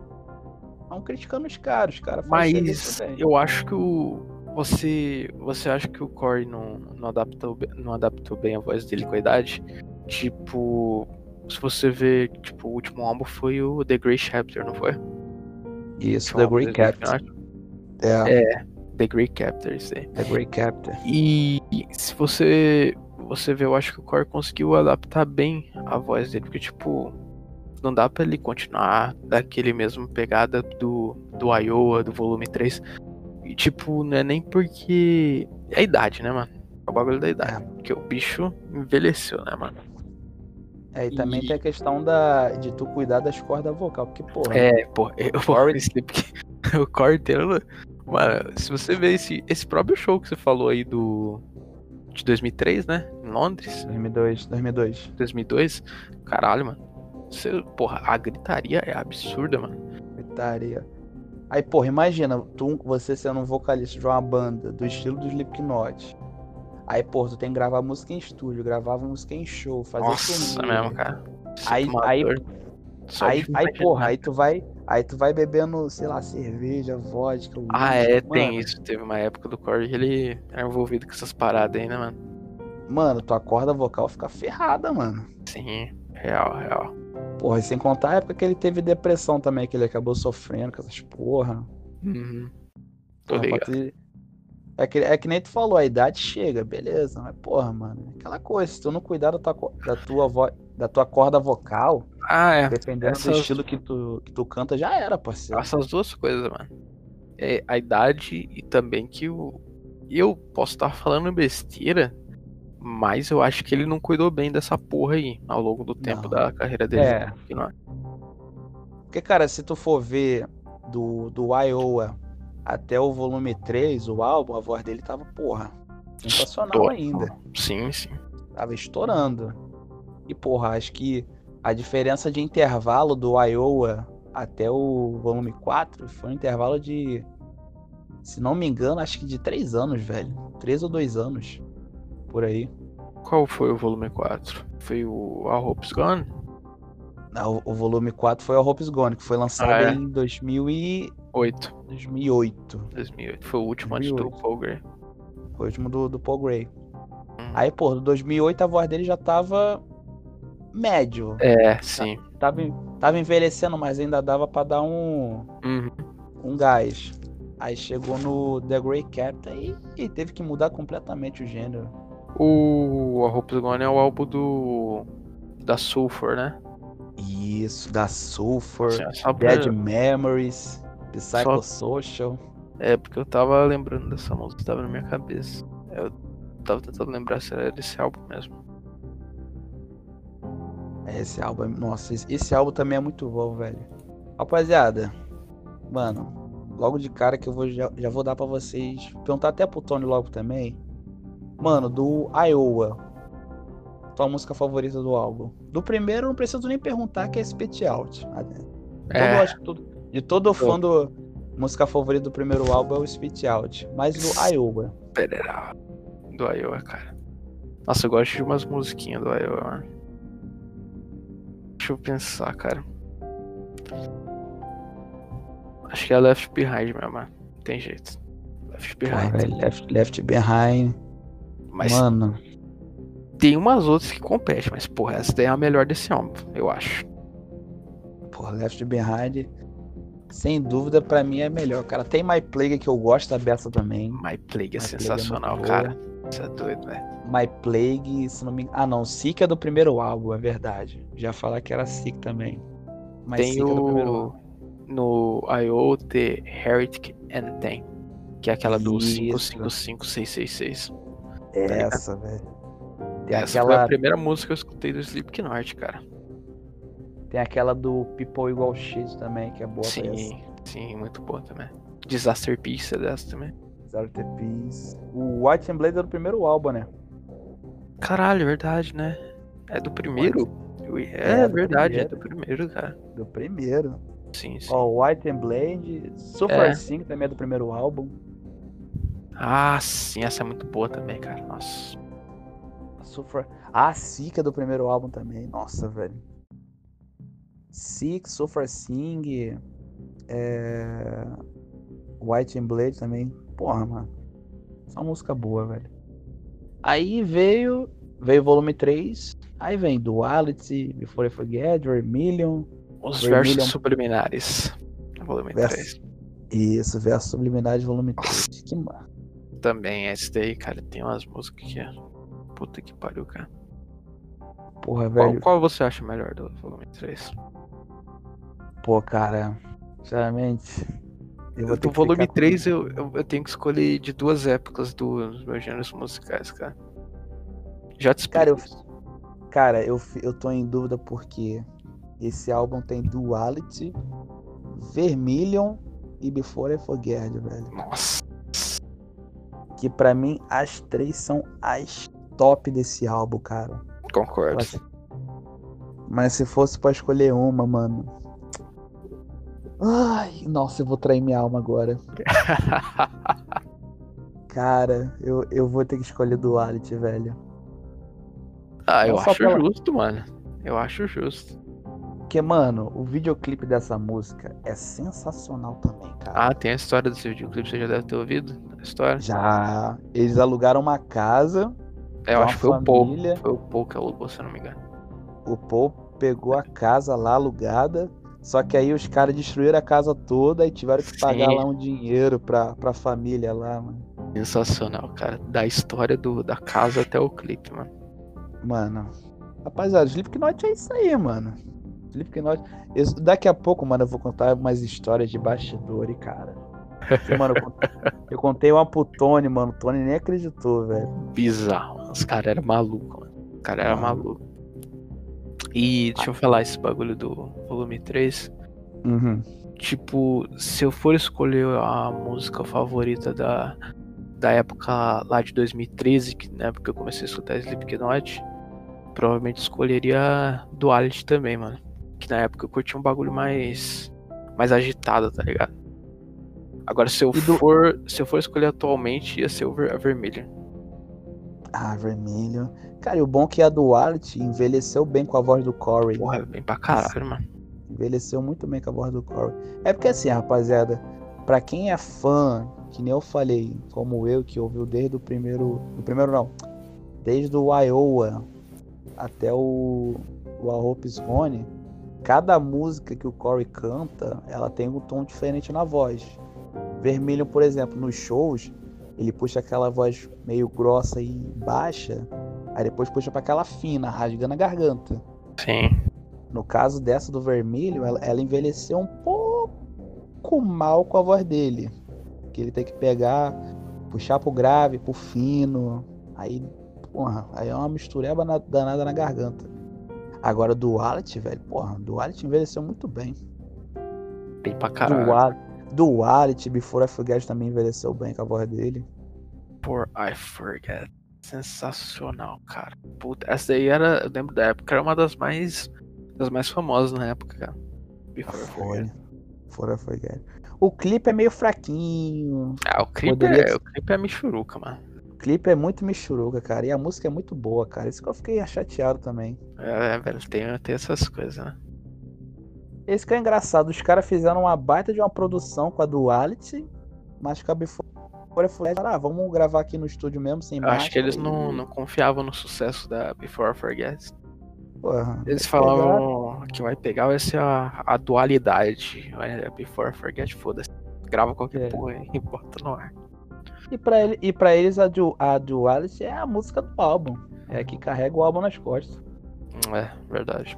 Speaker 1: Não criticando os caras, os caras fazem
Speaker 2: Mas eu acho que o. Você, você acha que o Corey não, não, adaptou, não adaptou bem a voz dele com a idade? Tipo, se você ver, tipo, o último álbum foi o The Grey Chapter, não foi?
Speaker 1: Isso, The Grey
Speaker 2: dele, Acho.
Speaker 1: É,
Speaker 2: The Grey Chapter, isso aí.
Speaker 1: The Grey Captain.
Speaker 2: E se você você vê, eu acho que o Core conseguiu adaptar bem a voz dele, porque tipo, não dá pra ele continuar daquele mesmo pegada do do Iowa, do volume 3. E tipo, não é nem porque é a idade, né, mano? É o bagulho da idade, porque o bicho envelheceu, né, mano?
Speaker 1: É, e também
Speaker 2: E-
Speaker 1: tem a questão da, de tu cuidar das cordas vocal, porque, porra,
Speaker 2: É, pô, eu vou
Speaker 1: Corey-
Speaker 2: o Core inteiro, mano, se você ver esse esse próprio show que você falou aí do de 2003, né, em Londres,
Speaker 1: 2002, 2002.
Speaker 2: 2002, caralho, mano. Você, porra, a gritaria é absurda, mano.
Speaker 1: Gritaria. Aí, porra, imagina, tu, você sendo um vocalista de uma banda do estilo do Slipknot. Aí, porra, tu tem que gravar música em estúdio, gravar música em show, fazer
Speaker 2: Nossa,
Speaker 1: turnê.
Speaker 2: mesmo, cara.
Speaker 1: Aí- aí-
Speaker 2: só
Speaker 1: Aí, aí, porra, aí tu vai, aí tu vai bebendo, sei lá, cerveja, vodka,
Speaker 2: Ah, é, tem
Speaker 1: mano.
Speaker 2: isso. Teve uma época do Corey que ele era envolvido com essas paradas aí, né, mano?
Speaker 1: mano, tua corda vocal fica ferrada, mano.
Speaker 2: Sim, real, real.
Speaker 1: Porra, e sem contar a época que ele teve depressão também, que ele acabou sofrendo com essas porra.
Speaker 2: Uhum. Tô
Speaker 1: Porra,
Speaker 2: ligado.
Speaker 1: É que, é que nem tu falou, a idade chega, beleza. Mas, porra, mano, é aquela coisa, se tu não cuidar da tua, da tua, vo... da tua corda vocal,
Speaker 2: Ah, é.
Speaker 1: dependendo do
Speaker 2: essas-
Speaker 1: estilo que tu, que tu canta, já era, parceiro.
Speaker 2: Essas duas coisas, mano. É a idade e também que o. Eu posso estar falando besteira, mas eu acho que ele não cuidou bem dessa porra aí ao longo do tempo
Speaker 1: Não.
Speaker 2: da carreira dele.
Speaker 1: É.
Speaker 2: Que não-
Speaker 1: Porque, cara, se tu for ver do, do Iowa até o volume 3, o álbum, a voz dele tava, porra, sensacional ainda.
Speaker 2: Sim, sim.
Speaker 1: Tava estourando. E, porra, acho que a diferença de intervalo do Iowa até o volume 4 foi um intervalo de. Se não me engano, acho que de 3 anos, velho. 3 ou 2 anos. Por aí.
Speaker 2: Qual foi o volume 4? Foi o A Hope's Gone?
Speaker 1: Não, O, o volume 4 foi a Hope's Gone, que foi lançado
Speaker 2: Ah, é?
Speaker 1: em 2000 e...
Speaker 2: 8.
Speaker 1: 2008.
Speaker 2: 2008. Foi o último antes do
Speaker 1: 2008.
Speaker 2: Paul Gray.
Speaker 1: Foi o último do, do Paul Gray.
Speaker 2: Hum.
Speaker 1: Aí, pô, do 2008 a voz dele já tava médio.
Speaker 2: É, sim.
Speaker 1: Tava, tava envelhecendo, mas ainda dava pra dar um,
Speaker 2: Uhum.
Speaker 1: um gás. Aí chegou no The Grey Captain e, e teve que mudar completamente o gênero.
Speaker 2: O A Hope's Gone é o álbum do. Da Sulfur, né?
Speaker 1: Isso, da Sulfur,
Speaker 2: pra-
Speaker 1: Dead Memories, Psychosocial.
Speaker 2: É, porque eu tava lembrando dessa música, tava na minha cabeça. Eu tava tentando lembrar se era desse álbum mesmo.
Speaker 1: Esse álbum, é- nossa, esse, álbum também é muito bom, velho. Rapaziada, mano, logo de cara que eu vou já, já vou dar pra vocês, perguntar até pro Tony logo também. Mano, do Iowa, tua música favorita do álbum. Do primeiro não preciso nem perguntar que é Spit Out. Todo,
Speaker 2: É,
Speaker 1: acho que todo- de todo fã do música favorita do primeiro álbum é o Spit Out, mas do Iowa.
Speaker 2: Pereira. Do Iowa, cara. Nossa, eu gosto de umas musiquinhas do Iowa, mano. Deixa eu pensar, cara. Acho que é Left Behind mesmo, mano. Não tem jeito. Left Behind.
Speaker 1: velho, Left, Left Behind.
Speaker 2: Mas
Speaker 1: Mano,
Speaker 2: tem umas outras que competem, mas porra, essa daí é a melhor desse álbum, eu acho.
Speaker 1: Porra, Left Behind, sem dúvida, pra mim é melhor, cara. Tem My Plague que eu gosto da beça também.
Speaker 2: My Plague é
Speaker 1: My Plague é
Speaker 2: sensacional, cara. Isso é doido, velho.
Speaker 1: My Plague, se não me engano. Ah, não, Sick é do primeiro álbum, é verdade. Já falar que era Sick também. Mas
Speaker 2: Tem
Speaker 1: Sick é do primeiro
Speaker 2: o.
Speaker 1: álbum.
Speaker 2: No I.O. The Heretic Anthem. Que é aquela do
Speaker 1: Isso.
Speaker 2: 555666.
Speaker 1: Essa, velho.
Speaker 2: Essa foi a
Speaker 1: aquela,
Speaker 2: primeira música que eu escutei do Slipknot, cara.
Speaker 1: Tem aquela do People Igual Shit também, que é boa.
Speaker 2: Sim, sim, muito boa também. Disaster Piece é dessa também.
Speaker 1: The Peace. O White and Blade é do primeiro álbum, né?
Speaker 2: Caralho, é verdade, né? É do primeiro? Ui, É,
Speaker 1: É, do
Speaker 2: verdade, é
Speaker 1: primeiro.
Speaker 2: do primeiro, cara.
Speaker 1: Do primeiro.
Speaker 2: Sim, sim.
Speaker 1: Ó, White and Blade. Super
Speaker 2: É.
Speaker 1: Sing também é do primeiro álbum.
Speaker 2: Ah, sim, essa é muito boa também, cara. Nossa.
Speaker 1: Super... Ah, Sick é do primeiro álbum também. Nossa, velho. Sick, Super Sing. É... White and Blade também. Porra, mano. Só música boa, velho. Aí veio. Veio o volume 3. Aí vem Duality, Before I Forget, Vermilion.
Speaker 2: Os
Speaker 1: Vermilion.
Speaker 2: versos subliminares. Volume
Speaker 1: Verso-
Speaker 2: 3.
Speaker 1: Isso, Verso Subliminares, volume 3.
Speaker 2: Nossa.
Speaker 1: Que ma-
Speaker 2: Também, esse daí, cara, tem umas músicas que é. Puta que pariu, cara.
Speaker 1: Porra,
Speaker 2: Qual,
Speaker 1: velho.
Speaker 2: qual você acha melhor do volume 3?
Speaker 1: Pô, cara. Sinceramente. Eu vou
Speaker 2: Do volume
Speaker 1: ficar com-
Speaker 2: 3 eu, eu, eu tenho que escolher de duas épocas dos meus gêneros musicais, cara. Já te explico.
Speaker 1: Cara, eu-. Cara, eu, eu tô em dúvida porque esse álbum tem Duality, Vermilion e Before I Forget, velho.
Speaker 2: Nossa.
Speaker 1: Que pra mim as três são as top desse álbum, cara.
Speaker 2: Concordo.
Speaker 1: Mas, mas se fosse pra escolher uma, mano. Ai, nossa, eu vou trair minha alma agora. Cara, eu, eu vou ter que escolher Duality, velho.
Speaker 2: ah, eu
Speaker 1: Não só
Speaker 2: acho
Speaker 1: pela-
Speaker 2: justo, mano. Eu acho justo.
Speaker 1: Porque, mano, o videoclipe dessa música é sensacional também, cara.
Speaker 2: Ah, tem a história desse videoclipe, você já deve ter ouvido a história?
Speaker 1: Já. Eles alugaram uma casa
Speaker 2: Eu
Speaker 1: Uma
Speaker 2: acho que foi o Paul.
Speaker 1: família.
Speaker 2: Foi o Paul que alugou, se eu não me engano.
Speaker 1: O Paul pegou a casa lá alugada, só que aí os caras destruíram a casa toda e tiveram que pagar
Speaker 2: Sim.
Speaker 1: lá um dinheiro pra, pra família lá, mano.
Speaker 2: Sensacional, cara. Da história do, da casa até o clipe, mano.
Speaker 1: Mano, rapaziada, Slipknot é isso aí, mano. Slipknot. Isso- daqui a pouco, mano, eu vou contar umas histórias de bastidor e, cara. Porque, mano, eu contei, eu contei uma pro Tony, mano. O Tony nem acreditou, velho.
Speaker 2: Bizarro. mano. Os caras eram malucos, mano. Os caras eram
Speaker 1: Maluco.
Speaker 2: E deixa eu falar esse bagulho do volume 3.
Speaker 1: Uhum.
Speaker 2: Tipo, se eu for escolher a música favorita da, da época lá de 2013, que na época eu comecei a escutar Slipknot, provavelmente escolheria Duality também, mano. Que na época eu curti um bagulho mais mais agitado, tá ligado? Agora se eu
Speaker 1: E do-
Speaker 2: for, se eu for escolher atualmente, ia ser o Ver- a Vermelha.
Speaker 1: Ah, vermelho. Cara, e o bom é que a Duality envelheceu bem com a voz do Corey.
Speaker 2: Porra, é bem pra caralho, mano.
Speaker 1: Envelheceu muito bem com a voz do Corey. É porque assim, rapaziada, pra quem é fã, que nem eu falei, como eu, que ouviu desde o primeiro. Do primeiro não. Desde o Iowa até o, o A Hope Is Gone, cada música que o Corey canta, ela tem um tom diferente na voz. Vermelho, por exemplo, nos shows, ele puxa aquela voz meio grossa e baixa, aí depois puxa pra aquela fina, rasgando a garganta.
Speaker 2: Sim.
Speaker 1: No caso dessa do vermelho, ela, ela envelheceu um pouco mal com a voz dele. Que ele tem que pegar, puxar pro grave, pro fino. Aí, porra, aí é uma mistureba na- danada na garganta. Agora do Wallet, velho, porra, do Wallet envelheceu muito bem.
Speaker 2: Bem pra
Speaker 1: Do
Speaker 2: caralho.
Speaker 1: Wallet, do Wallet, Before I Forget também envelheceu bem com a voz dele.
Speaker 2: For I Forget. Sensacional, cara. Puta, essa daí era, eu lembro da época, era uma das mais das mais famosas na época, cara. Before
Speaker 1: Foi. I Forget. O clipe é meio fraquinho.
Speaker 2: Ah, o clipe,
Speaker 1: Poderia
Speaker 2: é, o clipe é michuruca, mano.
Speaker 1: O clipe é muito michuruca, cara. E a música é muito boa, cara. Isso que eu fiquei chateado também.
Speaker 2: É, velho, tem, tem essas coisas, né?
Speaker 1: Esse que é engraçado. Os caras fizeram uma baita de uma produção com a Duality, mas com a Before I Forget, ah, vamos gravar aqui no estúdio mesmo, sem
Speaker 2: Eu acho que eles não, não confiavam no sucesso da Before I Forget.
Speaker 1: Porra,
Speaker 2: Eles falavam que vai pegar vai ser a, a dualidade. Before I Forget, foda-se. Grava qualquer
Speaker 1: É.
Speaker 2: porra e bota no ar.
Speaker 1: E pra, ele, e pra eles a, du, a Duality é a música do álbum. É a que carrega o álbum nas costas.
Speaker 2: É, verdade.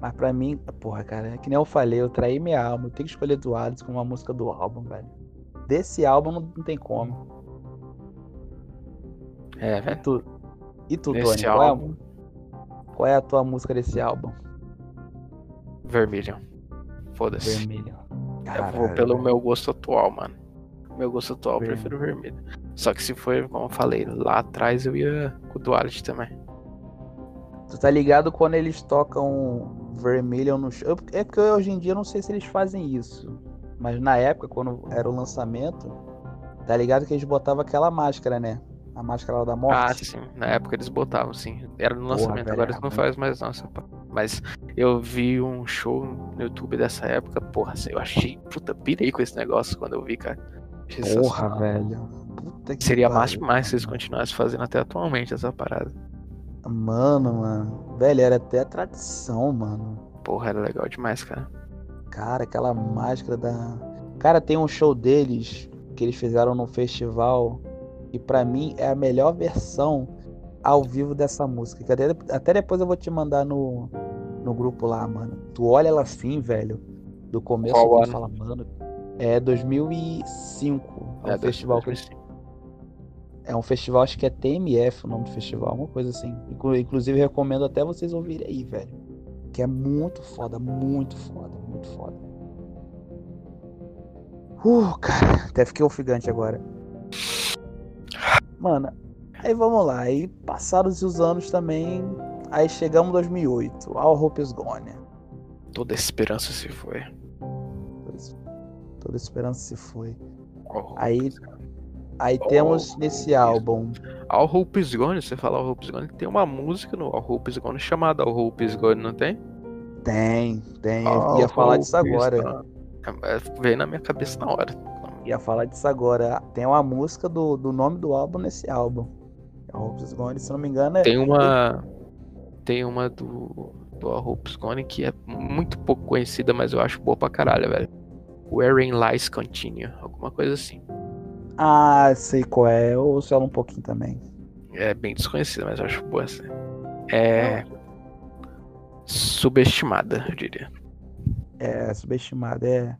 Speaker 1: Mas pra mim, porra, cara, é que nem eu falei, eu traí minha alma. Eu tenho que escolher Duality como uma música do álbum, velho. Desse álbum não, tem como.
Speaker 2: É,
Speaker 1: E
Speaker 2: velho.
Speaker 1: tu, e tu
Speaker 2: Desse
Speaker 1: Tony, qual é, a,
Speaker 2: álbum.
Speaker 1: qual é a tua música desse álbum?
Speaker 2: Vermelho. Foda-se.
Speaker 1: Vermelho.
Speaker 2: Eu vou
Speaker 1: Caralho,
Speaker 2: pelo meu gosto atual, mano. Meu gosto atual, eu prefiro vermelho. Só que se for, como eu falei, lá atrás eu ia com o Duality também.
Speaker 1: Tu tá ligado quando eles tocam vermelho no show? É porque hoje em dia eu não sei se eles fazem isso. Mas na época, quando era o lançamento, tá ligado que eles botavam aquela máscara, né? A máscara lá da
Speaker 2: Ah,
Speaker 1: morte.
Speaker 2: sim. Na época eles botavam, sim. Era no
Speaker 1: Porra,
Speaker 2: lançamento,
Speaker 1: velho,
Speaker 2: agora eles não fazem mais pá. Mas eu vi um show no YouTube dessa época, porra, eu achei, puta, pirei com esse negócio quando eu vi, cara. Achei
Speaker 1: Porra, velho. Puta que
Speaker 2: Seria massa demais se eles continuassem fazendo até atualmente essa parada.
Speaker 1: Mano, mano. Velho, era até a tradição, mano.
Speaker 2: Porra, era legal demais, cara.
Speaker 1: Cara, aquela máscara da. Cara, tem um show deles que eles fizeram no festival. E pra mim é a melhor versão ao vivo dessa música. Que até, até depois eu vou te mandar no, no grupo lá, mano. Tu olha ela assim, velho. Do começo
Speaker 2: Qual
Speaker 1: tu
Speaker 2: ano?
Speaker 1: fala, mano. É 2005. É um
Speaker 2: É,
Speaker 1: festival que
Speaker 2: 2005.
Speaker 1: É um festival, acho que é TMF o nome do festival, alguma coisa assim. Inclu- Inclusive, recomendo até vocês ouvirem aí, velho. Que é muito foda, muito foda, muito foda. Uh, cara, até fiquei ofegante agora. Mano, aí vamos lá. Aí passados os anos também. Aí chegamos em 2008. All Hope is Gone.
Speaker 2: Toda a esperança se foi.
Speaker 1: Toda esperança se foi.
Speaker 2: All
Speaker 1: Aí,
Speaker 2: Hope Gone.
Speaker 1: Aí
Speaker 2: Oh,
Speaker 1: temos nesse álbum.
Speaker 2: All Hope is Gone, você fala All Hope is Gone, tem uma música no All Hope is Gone chamada All Hope is Gone, não tem?
Speaker 1: Tem, tem.
Speaker 2: All
Speaker 1: ia falar disso
Speaker 2: Hope is
Speaker 1: agora.
Speaker 2: É, Veio na minha cabeça na hora.
Speaker 1: Ia falar disso agora. Tem uma música do, do nome do álbum nesse álbum. A Hope is Gone, se não me engano, é.
Speaker 2: Tem uma. Tem uma do. Do A Hope's Gone que é muito pouco conhecida, mas eu acho boa pra caralho, velho. Wherein Lies Continue, alguma coisa assim.
Speaker 1: Ah, sei qual é. Eu ouço ela um pouquinho também.
Speaker 2: É bem desconhecida, mas eu acho boa assim. É. Subestimada, eu diria.
Speaker 1: É, subestimada. É.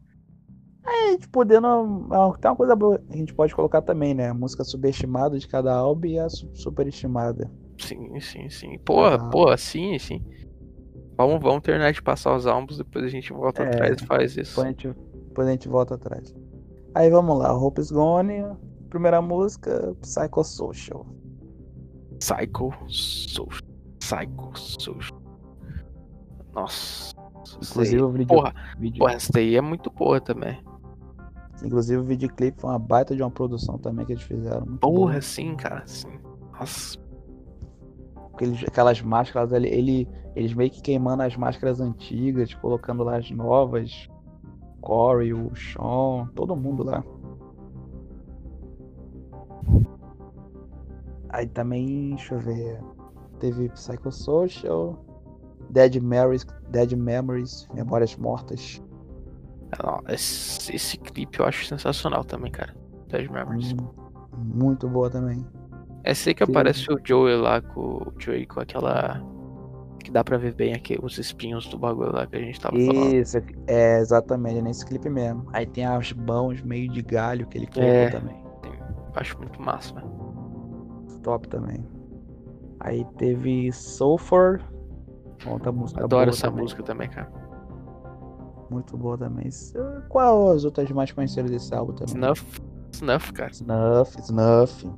Speaker 1: É, a gente podendo. é, Tem uma coisa boa que a gente pode colocar também, né? A música subestimada de cada álbum e a su- superestimada.
Speaker 2: Sim, sim, sim. Porra,
Speaker 1: Ah.
Speaker 2: porra, sim, sim. Vamos, vamos terminar de passar os álbuns, depois a gente volta
Speaker 1: É.
Speaker 2: atrás e faz isso.
Speaker 1: Depois a gente, depois a gente volta atrás. Aí vamos lá, Hope is Gone. Primeira música, Psychosocial.
Speaker 2: Psycho Social. Psycho Social. Nossa.
Speaker 1: Inclusive
Speaker 2: sei.
Speaker 1: o vídeo,
Speaker 2: Porra,
Speaker 1: vídeo-
Speaker 2: porra, essa daí é muito boa também.
Speaker 1: inclusive o videoclipe foi uma baita de uma produção também que eles fizeram. Muito
Speaker 2: Porra,
Speaker 1: boa.
Speaker 2: sim, cara, sim. Nossa.
Speaker 1: Aqueles, aquelas máscaras ali, ele, eles meio que queimando as máscaras antigas, colocando lá as novas. Corey, o Sean, todo mundo lá. Aí também, deixa eu ver. Teve Psychosocial, Dead Memories, Dead Memories, Memórias Mortas.
Speaker 2: Não, Esse, esse clipe eu acho sensacional também, cara. Dead Memories.
Speaker 1: Hum, muito boa também.
Speaker 2: É sei que
Speaker 1: Sim.
Speaker 2: aparece o Joey lá com o Joey com aquela. Que dá pra ver bem aqui os espinhos do bagulho lá que a gente tava falando.
Speaker 1: Isso, é exatamente, é nesse clipe mesmo. Aí tem as mãos meio de galho que ele quebrou
Speaker 2: É.
Speaker 1: também.
Speaker 2: Eu acho muito massa, velho.
Speaker 1: Top também. Aí teve Sulfur. Outra música
Speaker 2: Adoro essa
Speaker 1: também.
Speaker 2: música também, cara.
Speaker 1: Muito boa também. Qual as outras mais conhecidas desse álbum também?
Speaker 2: Snuff. Snuff, cara.
Speaker 1: Snuff, Snuff,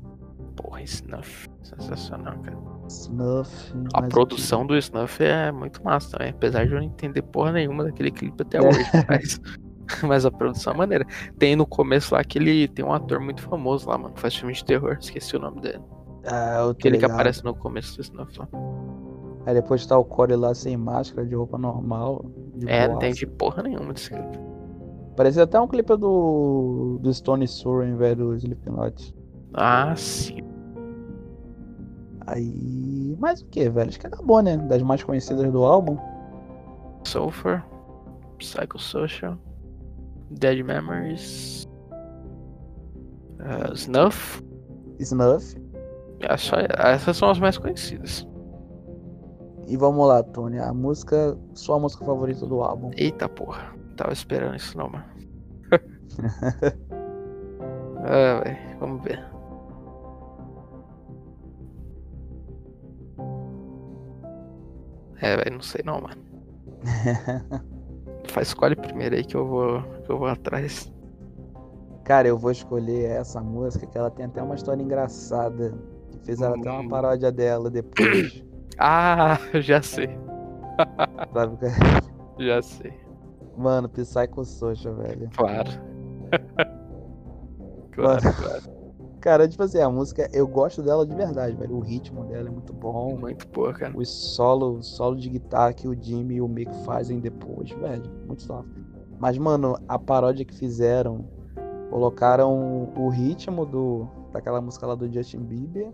Speaker 2: Porra, Snuff. Sensacional, cara.
Speaker 1: Snuff.
Speaker 2: A produção do Snuff é muito massa também. Apesar de eu não entender porra nenhuma daquele clipe até
Speaker 1: É.
Speaker 2: hoje. Mas, mas a produção é maneira. Tem no começo lá que ele tem um ator muito famoso lá, mano. que Faz filme de terror. Esqueci o nome dele.
Speaker 1: aqui. Ah, eu
Speaker 2: Aquele que
Speaker 1: ligado.
Speaker 2: aparece no começo do Snuff lá.
Speaker 1: Aí depois tá o Corey lá sem máscara, de roupa normal. de
Speaker 2: É, não
Speaker 1: boaça.
Speaker 2: entendi porra nenhuma desse clipe.
Speaker 1: Parecia até um clipe do, do Stone Sour, velho, do Slipknot.
Speaker 2: Ah, sim.
Speaker 1: Aí. Mas o que, velho? Acho que acabou, né? Das mais conhecidas do álbum.
Speaker 2: Sulfur. Psychosocial. Dead Memories. uh, Snuff.
Speaker 1: Snuff.
Speaker 2: É só, essas são as mais conhecidas.
Speaker 1: E vamos lá, Tony. A música. Sua música favorita do álbum.
Speaker 2: Eita porra. Tava esperando isso não, mano. ah, velho. Vamos ver. É, velho, não sei não, mano. Faz escolhe primeiro aí que eu vou, que eu vou atrás.
Speaker 1: Cara, eu vou escolher essa música que ela tem até uma história engraçada. Que fizeram até
Speaker 2: Hum.
Speaker 1: uma paródia dela depois.
Speaker 2: Ah, já sei,
Speaker 1: sabe?
Speaker 2: já sei.
Speaker 1: Mano, Psycho Social, velho.
Speaker 2: Claro. claro,
Speaker 1: Mano.
Speaker 2: claro.
Speaker 1: Cara, tipo assim, a música, eu gosto dela de verdade, velho. O ritmo dela é muito bom.
Speaker 2: Muito boa, cara.
Speaker 1: O solo, solo de guitarra que o Jimmy e o Mick fazem depois, velho. Muito top. Mas, mano, a paródia que fizeram, colocaram o ritmo do, daquela música lá do Justin Bieber.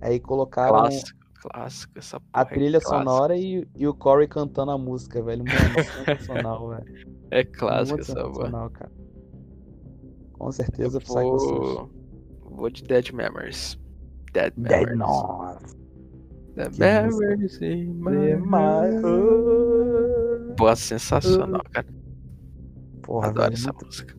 Speaker 1: Aí colocaram
Speaker 2: Clássico, clássico. Essa porra
Speaker 1: a
Speaker 2: é
Speaker 1: trilha
Speaker 2: clássica.
Speaker 1: sonora e, e o Corey cantando a música, velho. Mano, sensacional, velho.
Speaker 2: É clássico
Speaker 1: Muito
Speaker 2: essa porra.
Speaker 1: sensacional, cara. Com
Speaker 2: Eu
Speaker 1: certeza, Social.
Speaker 2: vou... vou de Dead Memories. Dead
Speaker 1: Dead
Speaker 2: Memories. Dead
Speaker 1: Que
Speaker 2: Memories in my heart. Pô, sensacional, cara.
Speaker 1: Porra,
Speaker 2: Adoro essa
Speaker 1: muito-
Speaker 2: música.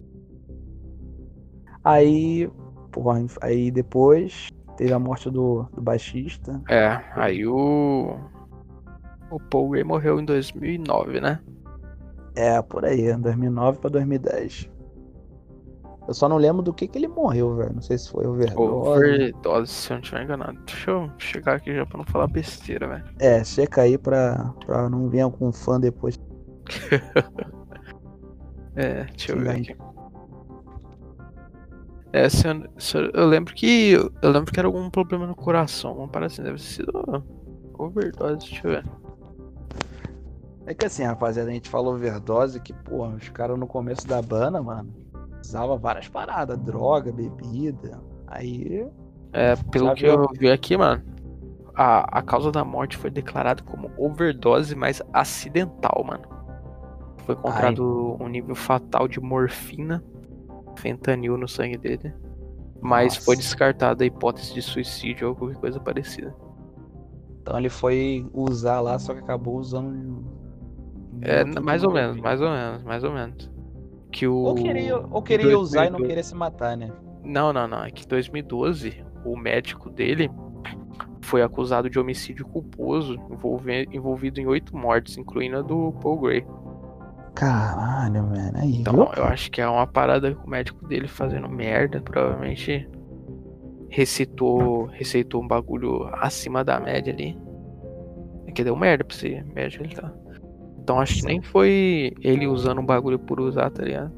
Speaker 1: Aí, porra, aí depois teve a morte do, do baixista.
Speaker 2: É, aí o. O Paul Gray morreu em 2009, né?
Speaker 1: É, por aí, 2009 pra 2010. Eu só não lembro do que que ele morreu, velho. Não sei se foi overdose.
Speaker 2: Overdose, se eu não estiver enganado. Deixa eu chegar aqui já pra não falar besteira, velho.
Speaker 1: É, checa aí pra, pra não vir algum fã depois.
Speaker 2: É, deixa eu
Speaker 1: Sim,
Speaker 2: ver
Speaker 1: aí.
Speaker 2: aqui. É, se eu, se eu, eu lembro que. Eu lembro que era algum problema no coração. Vamos parar assim, deve ter sido overdose, deixa eu ver.
Speaker 1: É que assim, rapaziada, a gente falou overdose que, porra, os caras no começo da banda, mano, usava várias paradas, droga, bebida. Aí
Speaker 2: É, pelo que eu vi aqui, mano, a, a causa da morte foi declarada como overdose, mas acidental, mano. Foi encontrado um nível fatal de morfina, fentanil no sangue dele. Mas foi
Speaker 1: Nossa.
Speaker 2: descartada a hipótese de suicídio ou qualquer coisa parecida.
Speaker 1: Então ele foi usar lá, só que acabou usando.
Speaker 2: É, mais ou
Speaker 1: que
Speaker 2: menos, mais ou menos, mais ou menos. Que o.
Speaker 1: Ou queria, ou queria usar e não
Speaker 2: 2012
Speaker 1: queria se matar, né?
Speaker 2: Não, não, não. É que em 2012, o médico dele foi acusado de homicídio culposo, envolvido em oito mortes, incluindo a do Paul Gray.
Speaker 1: Caralho, mano. Aí,
Speaker 2: Então,
Speaker 1: viu?
Speaker 2: eu acho que é uma parada com o médico dele fazendo merda. Provavelmente recitou, receitou um bagulho acima da média ali. É que deu merda pra esse médico ele tá. Então acho que nem foi ele usando um bagulho por usar, tá ligado?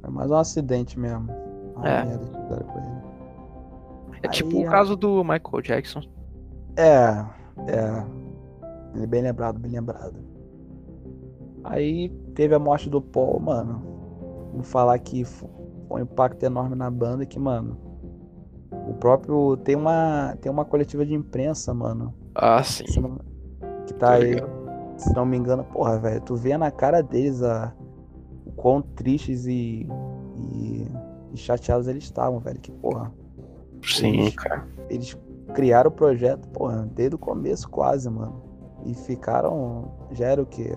Speaker 1: Foi mais um acidente mesmo.
Speaker 2: É. É tipo
Speaker 1: Aí,
Speaker 2: o
Speaker 1: ó.
Speaker 2: caso do Michael Jackson.
Speaker 1: É, é. Ele Bem lembrado, bem lembrado. Aí teve a morte do Paul, mano. Vou falar que fo- foi um impacto enorme na banda que, mano. O próprio. Tem uma. Tem uma coletiva de imprensa, mano.
Speaker 2: Ah, sim.
Speaker 1: que tá aí. Se não me engano, porra, velho. Tu vê na cara deles a, o quão tristes e, e, e chateados eles estavam, velho. Que, porra,
Speaker 2: Sim, cara.
Speaker 1: eles criaram o projeto, porra, desde o começo quase, mano. E ficaram, já era o quê?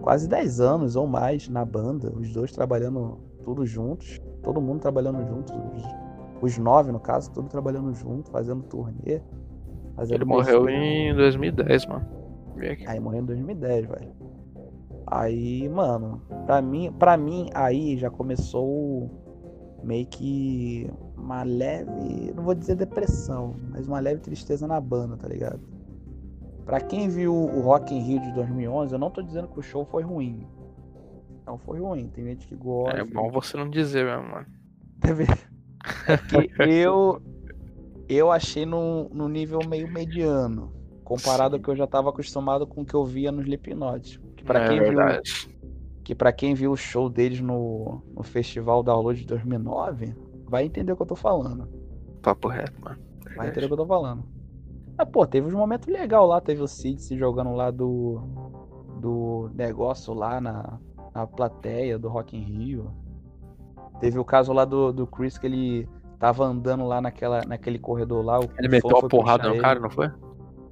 Speaker 1: Quase 10 anos ou mais na banda, os dois trabalhando tudo juntos, todo mundo trabalhando juntos, os, os nove no caso, tudo trabalhando junto, fazendo turnê. Fazendo
Speaker 2: Ele morreu em 2010, mano.
Speaker 1: Aí morreu em 2010, velho. Aí, mano, pra mim, pra mim, aí já começou meio que uma leve, não vou dizer depressão, mas uma leve tristeza na banda, tá ligado? Pra quem viu o Rock in Rio de 2011, eu não tô dizendo que o show foi ruim. Não foi ruim, tem gente que gosta.
Speaker 2: É bom você não dizer mesmo, mano.
Speaker 1: Teve... É que eu eu achei num, num nível meio mediano, comparado ao que eu já tava acostumado com o que eu via no Slipknot. Que pra
Speaker 2: é
Speaker 1: quem viu
Speaker 2: verdade.
Speaker 1: que para quem viu o show deles no, no Festival Download de 2009, vai entender o que eu tô falando.
Speaker 2: Papo reto, mano.
Speaker 1: Vai entender o que eu tô falando. Mas, pô, teve uns momentos legais lá. Teve o Cid se jogando lá do, do negócio lá na, na plateia do Rock in Rio. Teve o caso lá do, do Chris que ele tava andando lá naquela, naquele corredor lá. o
Speaker 2: Ele meteu a porrada no
Speaker 1: ele.
Speaker 2: cara, não foi?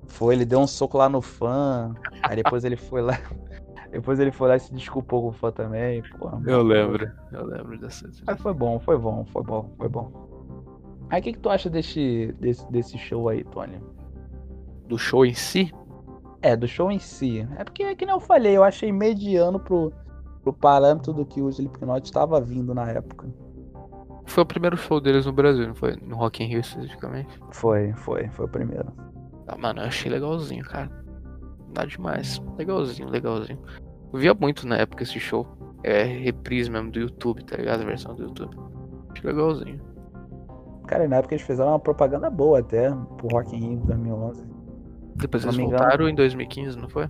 Speaker 1: Foi, ele deu um soco lá no fã. Aí depois ele foi lá. Depois ele foi lá e se desculpou com o fã também. Porra,
Speaker 2: Eu
Speaker 1: mano.
Speaker 2: lembro. Eu lembro dessa.
Speaker 1: Mas foi bom, foi bom, foi bom, foi bom. Aí o que, que tu acha desse, desse, desse show aí, Tony?
Speaker 2: Do show em si?
Speaker 1: É, do show em si. É porque, que nem eu falei, eu achei mediano pro, pro parâmetro do que o Slipknot estava vindo na época.
Speaker 2: Foi o primeiro show deles no Brasil, não foi? No Rock in Rio especificamente.
Speaker 1: Foi, foi, foi o primeiro.
Speaker 2: Ah, mano, eu achei legalzinho, cara. Nada demais. Legalzinho, legalzinho. Eu via muito na época esse show. É reprise mesmo do YouTube, tá ligado? A versão do YouTube. Achei legalzinho.
Speaker 1: Cara, e na época eles fizeram uma propaganda boa até pro Rock in Rio de 2011.
Speaker 2: Depois eles voltaram em 2015, não foi?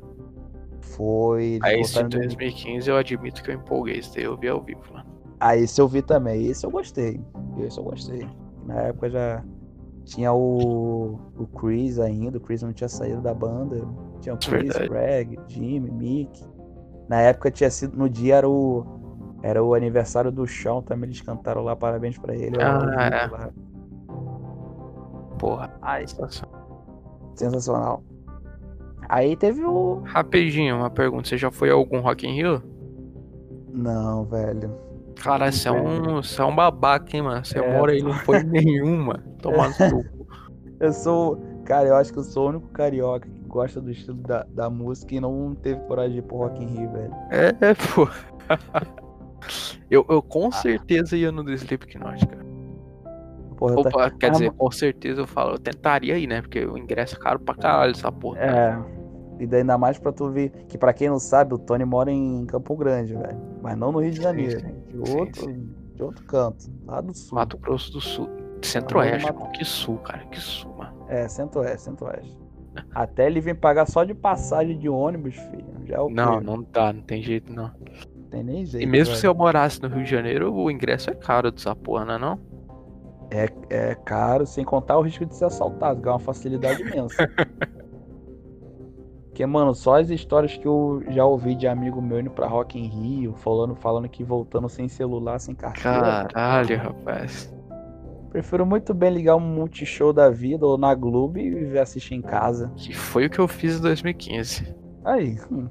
Speaker 1: Foi.
Speaker 2: Aí esse de
Speaker 1: em 2000.
Speaker 2: 2015 eu admito que eu empolguei. Esse daí eu vi ao vivo, mano.
Speaker 1: Ah, esse eu vi também. Esse eu gostei. Esse eu gostei. Na época já tinha o, o Chris ainda. O Chris não tinha saído da banda. Tinha o Chris,
Speaker 2: Verdade.
Speaker 1: Greg, Jimmy, Mick. Na época tinha sido. No dia era o. Era o aniversário do Chão também. Eles cantaram lá parabéns pra ele.
Speaker 2: Ah, é.
Speaker 1: lá.
Speaker 2: Porra.
Speaker 1: Ai,
Speaker 2: sensacional.
Speaker 1: sensacional. Aí teve o.
Speaker 2: Rapidinho, uma pergunta. Você já foi a algum Rock in Rio?
Speaker 1: Não, velho.
Speaker 2: Cara, você é um, você é um babaca, hein, mano? Você
Speaker 1: É,
Speaker 2: mora aí e não foi nenhuma. Tomar no cu.
Speaker 1: Eu sou. Cara, eu acho que eu sou o único carioca que gosta do estilo da, da música e não teve coragem de ir pro Rock in Rio, velho.
Speaker 2: É, é, pô. Eu, eu com certeza ia no do Slipknot, cara.
Speaker 1: Porra, eu tá-
Speaker 2: Opa, quer
Speaker 1: Ah,
Speaker 2: dizer, com certeza eu falo, eu tentaria ir, né? Porque o ingresso é caro pra caralho essa porra. cara.
Speaker 1: É. E daí ainda mais pra tu ver que pra quem não sabe, o Tony mora em Campo Grande, velho. Mas não no Rio de
Speaker 2: Sim,
Speaker 1: Janeiro,
Speaker 2: sim.
Speaker 1: de
Speaker 2: Sim,
Speaker 1: outro, de outro canto, lá do sul.
Speaker 2: Mato Grosso do Sul. Centro-Oeste, mano. Que sul, cara. Que sul, mano.
Speaker 1: É, centro-oeste, centro-oeste. Até ele vem pagar só de passagem de ônibus, filho. Já é o
Speaker 2: Não, não dá, não tem jeito, não.
Speaker 1: tem nem jeito.
Speaker 2: E mesmo
Speaker 1: velho.
Speaker 2: se eu morasse no Rio de Janeiro, o ingresso é caro dessa porra, não é não?
Speaker 1: É, é caro, sem contar o risco de ser assaltado, que é uma facilidade imensa. Porque, mano, só as histórias que eu já ouvi de amigo meu indo pra Rock in Rio, falando, falando que voltando sem celular, sem carteira.
Speaker 2: Caralho, rapaz.
Speaker 1: Prefiro muito bem ligar um multishow da vida ou na Globo e ver assistir em casa.
Speaker 2: Que foi o que eu fiz em 2015.
Speaker 1: Aí. Hum.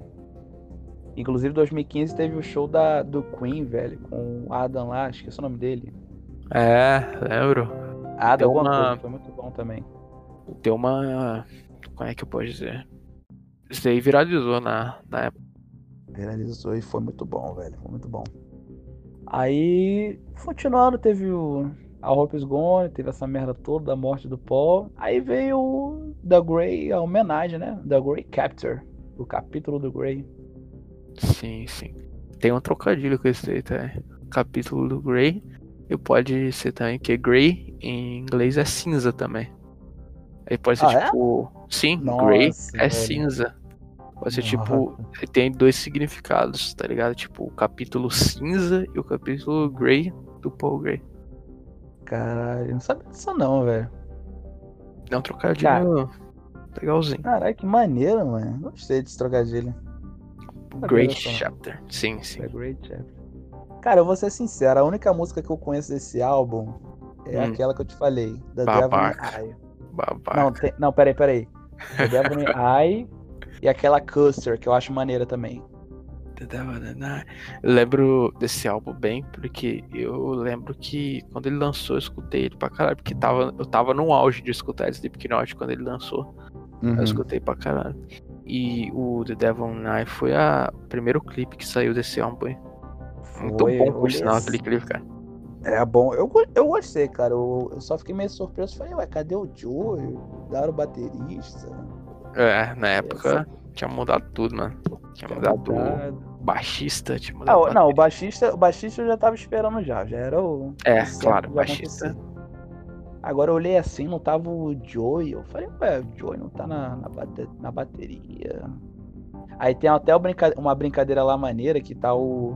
Speaker 1: Inclusive, 2015 teve o show da, do Queen, velho, com o Adam lá, esqueci o nome dele.
Speaker 2: É, lembro.
Speaker 1: Adam
Speaker 2: Deu uma-
Speaker 1: coisa, foi muito bom também.
Speaker 2: Deu uma. Como é que eu posso dizer? Isso aí viralizou na, na época.
Speaker 1: Viralizou e foi muito bom, velho. Foi muito bom. Aí, continuando, teve o A Hope is Gone, teve essa merda toda da morte do Paul. Aí veio o The Grey, a homenagem, né? The Grey Capture, o capítulo do Grey.
Speaker 2: Sim, sim. Tem um trocadilho com esse aí, tá? Capítulo do Grey. E pode ser também que Grey em inglês é cinza também. Aí pode ser
Speaker 1: Ah, é?
Speaker 2: tipo. Sim, Grey
Speaker 1: Nossa,
Speaker 2: é
Speaker 1: velho.
Speaker 2: cinza. Pode ser tipo.
Speaker 1: Nossa.
Speaker 2: Tem dois significados, tá ligado? Tipo, o capítulo cinza e o capítulo Grey do Paul Grey.
Speaker 1: Caralho, não sabia disso não, velho.
Speaker 2: É um trocadilho legalzinho.
Speaker 1: Caralho, que maneiro, mano. Gostei desse trocadilho.
Speaker 2: Great. Chapter. Sim, sim.
Speaker 1: The Great Chapter. Cara, eu vou ser sincero, a única música que eu conheço desse álbum é
Speaker 2: Hum.
Speaker 1: aquela que eu te falei, The
Speaker 2: Babaca.
Speaker 1: Devil.
Speaker 2: Babaca.
Speaker 1: Não, tem, não, peraí, peraí. The Devil Eye e aquela Custer, que eu acho maneira também.
Speaker 2: Eu lembro desse álbum bem, porque eu lembro que quando ele lançou, eu escutei ele pra caralho, porque tava, eu tava no auge de escutar Slipknot quando ele lançou.
Speaker 1: Uhum.
Speaker 2: Eu escutei pra caralho. E o The Devil Knife foi a- o primeiro clipe que saiu desse álbum. Muito
Speaker 1: Foi,
Speaker 2: bom, por sinal, aquele clipe, cara.
Speaker 1: É bom, eu, eu gostei, cara. Eu, eu só fiquei meio surpreso. Falei, ué, cadê o Joe? Daram o baterista.
Speaker 2: É, na época tinha mudado tudo, mano. Tinha mudado o
Speaker 1: Mudado.
Speaker 2: Baixista, tinha
Speaker 1: Ah,
Speaker 2: mudado.
Speaker 1: o-
Speaker 2: o
Speaker 1: não, o baixista, o baixista eu já tava esperando já. Já era o.
Speaker 2: É,
Speaker 1: o
Speaker 2: claro,
Speaker 1: de
Speaker 2: baixista.
Speaker 1: Agora eu olhei assim, não tava o Joey. Eu falei, ué, o Joey não tá na, na, bate- na bateria. Aí tem até o uma brincadeira lá maneira que tá o,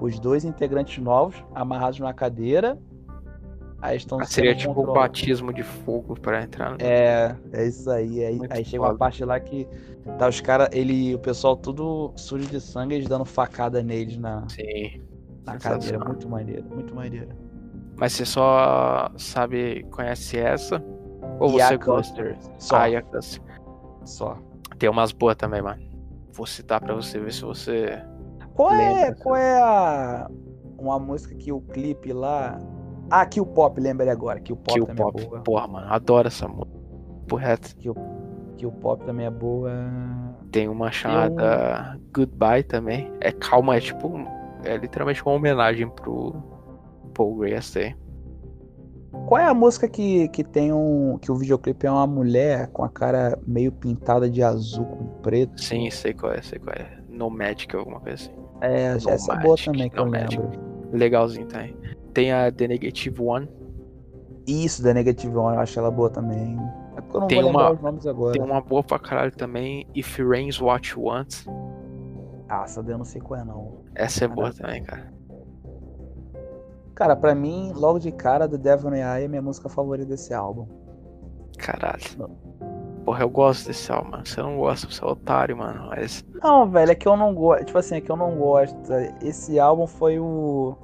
Speaker 1: os dois integrantes novos amarrados na cadeira. Aí estão
Speaker 2: Ah, Seria tipo o
Speaker 1: controlados.
Speaker 2: batismo de fogo pra entrar no.
Speaker 1: É, é isso aí. Aí,
Speaker 2: Muito
Speaker 1: aí chega uma parte lá que tá os caras, ele, o pessoal tudo sujo de sangue, eles dando facada neles na,
Speaker 2: Sim.
Speaker 1: na cadeira. Muito maneiro, muito maneiro.
Speaker 2: Mas você só sabe, conhece essa? Ou
Speaker 1: E a
Speaker 2: você gosta?
Speaker 1: Só,
Speaker 2: Ah,
Speaker 1: só.
Speaker 2: Tem umas boas também, mano. Vou citar pra você ver se você.
Speaker 1: Qual é,
Speaker 2: Lembra,
Speaker 1: qual é a uma música que o clipe lá Ah, que o Pop, lembrei agora, que o Pop
Speaker 2: o
Speaker 1: também
Speaker 2: pop.
Speaker 1: é boa.
Speaker 2: Porra, mano, adoro essa música. Porreto.
Speaker 1: O, que o Pop também é boa.
Speaker 2: Tem uma chamada Goodbye também. É calma, é tipo. É literalmente uma homenagem pro Paul Gray essa
Speaker 1: Qual é a música que, que tem um. que o videoclipe é uma mulher com a cara meio pintada de azul com preto?
Speaker 2: Sim, sei qual é, sei qual é. No Magic, alguma coisa assim.
Speaker 1: É,
Speaker 2: No
Speaker 1: essa é boa também, que
Speaker 2: no
Speaker 1: eu
Speaker 2: Magic.
Speaker 1: lembro.
Speaker 2: Legalzinho também. Tem a The Negative One.
Speaker 1: Isso, da Negative One, eu acho ela boa também. É porque eu não
Speaker 2: Tem
Speaker 1: vou
Speaker 2: uma-
Speaker 1: os nomes agora.
Speaker 2: Tem uma boa pra caralho também. If Rains What You Want.
Speaker 1: Ah, essa daí eu não sei qual é, não.
Speaker 2: Essa é boa
Speaker 1: Caraca.
Speaker 2: também, cara.
Speaker 1: Cara, pra mim, logo de cara, The Devil May I é minha música favorita desse álbum.
Speaker 2: Caralho.
Speaker 1: Não.
Speaker 2: Porra, eu gosto desse álbum, mano. Você não gosta, você é otário, mano. Mas.
Speaker 1: Não, velho, é que eu não gosto. Tipo assim, é que eu não gosto. Esse álbum foi o.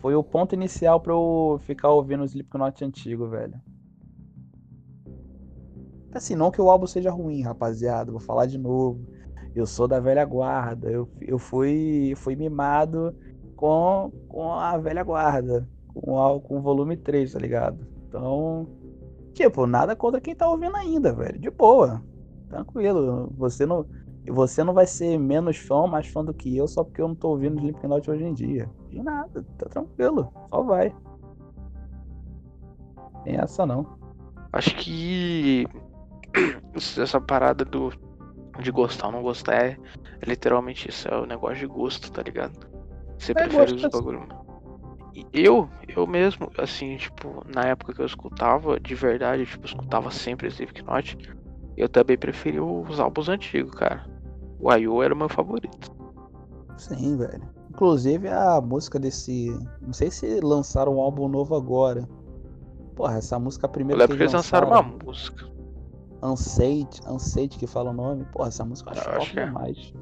Speaker 1: Foi o ponto inicial pra eu ficar ouvindo o Slipknot antigo, velho. Assim, não que o álbum seja ruim, rapaziada. Vou falar de novo. Eu sou da velha guarda. Eu, eu fui, fui mimado com, com a velha guarda. Com, com o volume 3, tá ligado? Então. Tipo, nada contra quem tá ouvindo ainda, velho. De boa. Tranquilo. Você não. Você não vai ser menos fã mais fã do que eu só porque eu não tô ouvindo Slipknot hoje em dia. De nada, tá tranquilo. Só vai. Tem essa não.
Speaker 2: Acho que. Essa parada do. De gostar ou não gostar é, é literalmente isso. É o negócio de gosto, tá ligado? Você
Speaker 1: É,
Speaker 2: prefere os
Speaker 1: é-
Speaker 2: bagulho. Eu, eu mesmo, assim, tipo, na época que eu escutava, de verdade, tipo, escutava sempre Slipknot, eu também preferi os álbuns antigos, cara. O I.O. era o meu favorito.
Speaker 1: Sim, velho. Inclusive a música desse. Não sei se lançaram um álbum novo agora. porra, essa música
Speaker 2: Eu
Speaker 1: primeiro
Speaker 2: lembro que eles lançaram uma
Speaker 1: lançaram,
Speaker 2: música.
Speaker 1: Unsate, Unsate que fala o nome. Porra, essa música eu acho
Speaker 2: Eu que é.
Speaker 1: demais.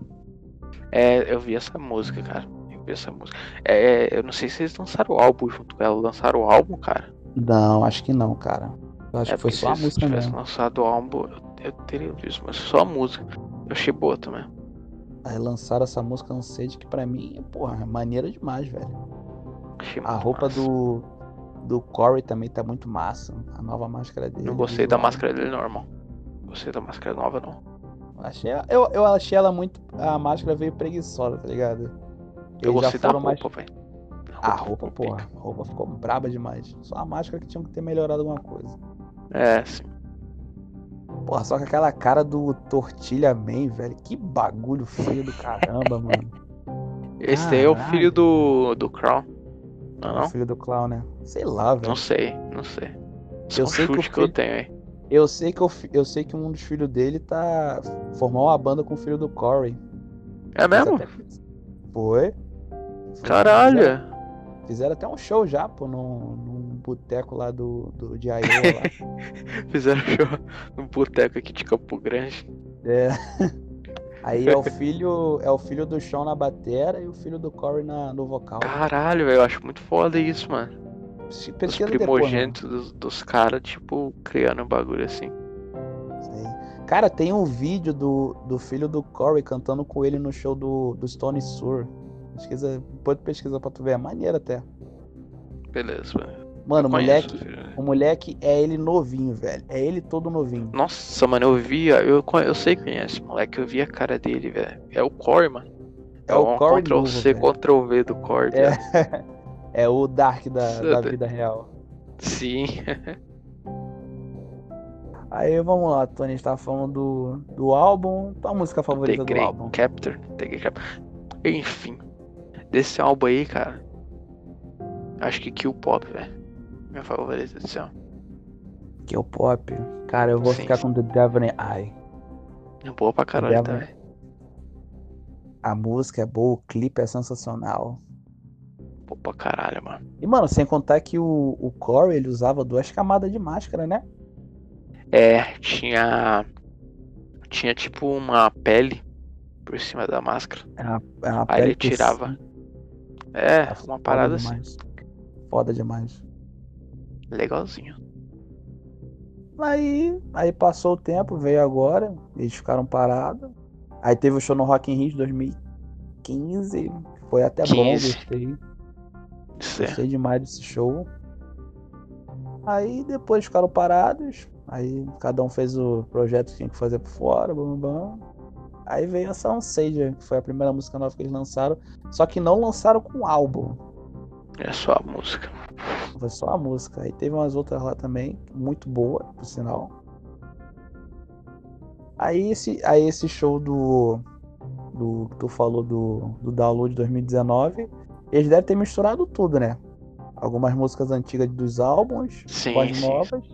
Speaker 2: É, eu vi essa música, cara. Eu vi essa música. É, eu não sei se eles lançaram o álbum junto com ela. Lançaram o álbum, cara.
Speaker 1: Não, acho que não, cara. Eu acho
Speaker 2: é
Speaker 1: que foi só a
Speaker 2: se
Speaker 1: música
Speaker 2: eles tivessem
Speaker 1: mesmo.
Speaker 2: lançado o álbum, eu, eu teria visto, mas só a música. Eu achei boa também.
Speaker 1: Lançaram essa música Unsate que pra mim, porra, é maneira demais, velho. A roupa
Speaker 2: massa.
Speaker 1: do, do Corey também tá muito massa. A nova máscara dele.
Speaker 2: Não gostei da máscara dele, não, irmão. Gostei da máscara nova, não.
Speaker 1: Achei, eu, eu achei ela muito. A máscara veio preguiçosa, tá ligado?
Speaker 2: Eu
Speaker 1: já
Speaker 2: gostei da
Speaker 1: foram mais-
Speaker 2: roupa, velho.
Speaker 1: A roupa, porra. A roupa ficou braba demais. Só a máscara que tinha que ter melhorado alguma coisa.
Speaker 2: É, sim.
Speaker 1: Porra, só que aquela cara do Tortilha Man, velho. Que bagulho feio do caramba, mano.
Speaker 2: Esse daí é o filho do, do Crown. Não,
Speaker 1: O
Speaker 2: não?
Speaker 1: filho do clown, né? Sei lá, velho.
Speaker 2: Não sei, não sei. Só
Speaker 1: Eu
Speaker 2: um
Speaker 1: sei que o
Speaker 2: chute que eu
Speaker 1: filho-
Speaker 2: tenho aí.
Speaker 1: Eu sei que, o fi- eu sei que um dos filhos dele tá. Formou uma banda com o filho do Corey.
Speaker 2: É mesmo?
Speaker 1: até- Foi. Foi.
Speaker 2: Caralho!
Speaker 1: Fizeram até um show já, pô, num, num boteco lá do, do de Iowa lá.
Speaker 2: Fizeram show no boteco aqui de Campo Grande.
Speaker 1: É. Aí é o filho, é o filho do Sean na batera e o filho do Corey na, no vocal.
Speaker 2: Caralho, velho, eu acho muito foda isso, mano.
Speaker 1: Se-
Speaker 2: Os
Speaker 1: depois, mano.
Speaker 2: primogênitos dos, dos caras, tipo, criando um bagulho assim.
Speaker 1: Sei. Cara, tem um vídeo do, do filho do Corey cantando com ele no show do, do Stone Sur. Pesquisa, depois tu pesquisa pra tu ver, é maneiro até.
Speaker 2: Beleza, velho.
Speaker 1: Mano, o moleque,
Speaker 2: filho.
Speaker 1: o moleque é ele novinho, velho. É ele todo novinho.
Speaker 2: Nossa, mano, eu via, eu, eu sei quem é esse moleque, eu vi a cara dele, velho. É o Corey, mano.
Speaker 1: É o
Speaker 2: um
Speaker 1: Corey
Speaker 2: Ctrl
Speaker 1: novo,
Speaker 2: C,
Speaker 1: velho.
Speaker 2: Ctrl V do Corey.
Speaker 1: É. É o Dark da, da vida real.
Speaker 2: Sim.
Speaker 1: Aí vamos lá, Tony, a gente tava falando do, do álbum. Tua música
Speaker 2: The
Speaker 1: favorita do
Speaker 2: Great
Speaker 1: álbum?
Speaker 2: Captor. The Captor. Enfim. Desse álbum aí, cara. Acho que Kill Pop, velho. Minha favorita desse álbum.
Speaker 1: Que é o pop. Cara, eu vou
Speaker 2: Sim,
Speaker 1: ficar
Speaker 2: sim.
Speaker 1: com The Devil in Eye.
Speaker 2: É boa pra caralho também.
Speaker 1: A música é boa, o clipe é sensacional.
Speaker 2: Boa pra caralho, mano.
Speaker 1: E, mano, sem contar que o, o Corey, ele usava duas camadas de máscara, né?
Speaker 2: É, tinha. Tinha tipo uma pele por cima da máscara.
Speaker 1: É uma, é uma
Speaker 2: Aí ele tirava. É,
Speaker 1: Tá
Speaker 2: uma parada assim.
Speaker 1: demais. Foda demais.
Speaker 2: Legalzinho.
Speaker 1: Aí, aí passou o tempo, veio agora, eles ficaram parados. Aí teve o show no Rock in Rio de 2015, foi até bom,
Speaker 2: 15.
Speaker 1: gostei.
Speaker 2: Isso é.
Speaker 1: Gostei demais desse show. Aí depois ficaram parados. Aí cada um fez o projeto que tinha que fazer por fora, bam, bam, bam. Aí veio essa Unsager, que foi a primeira música nova que eles lançaram. Só que não lançaram com álbum.
Speaker 2: É só a música.
Speaker 1: Foi só a música. Aí teve umas outras lá também, muito boa, por sinal. Aí esse, aí esse show do. Do que tu falou do, do Download 2019, eles devem ter misturado tudo, né? Algumas músicas antigas dos álbuns,
Speaker 2: Sim,
Speaker 1: com as
Speaker 2: sim.
Speaker 1: novas.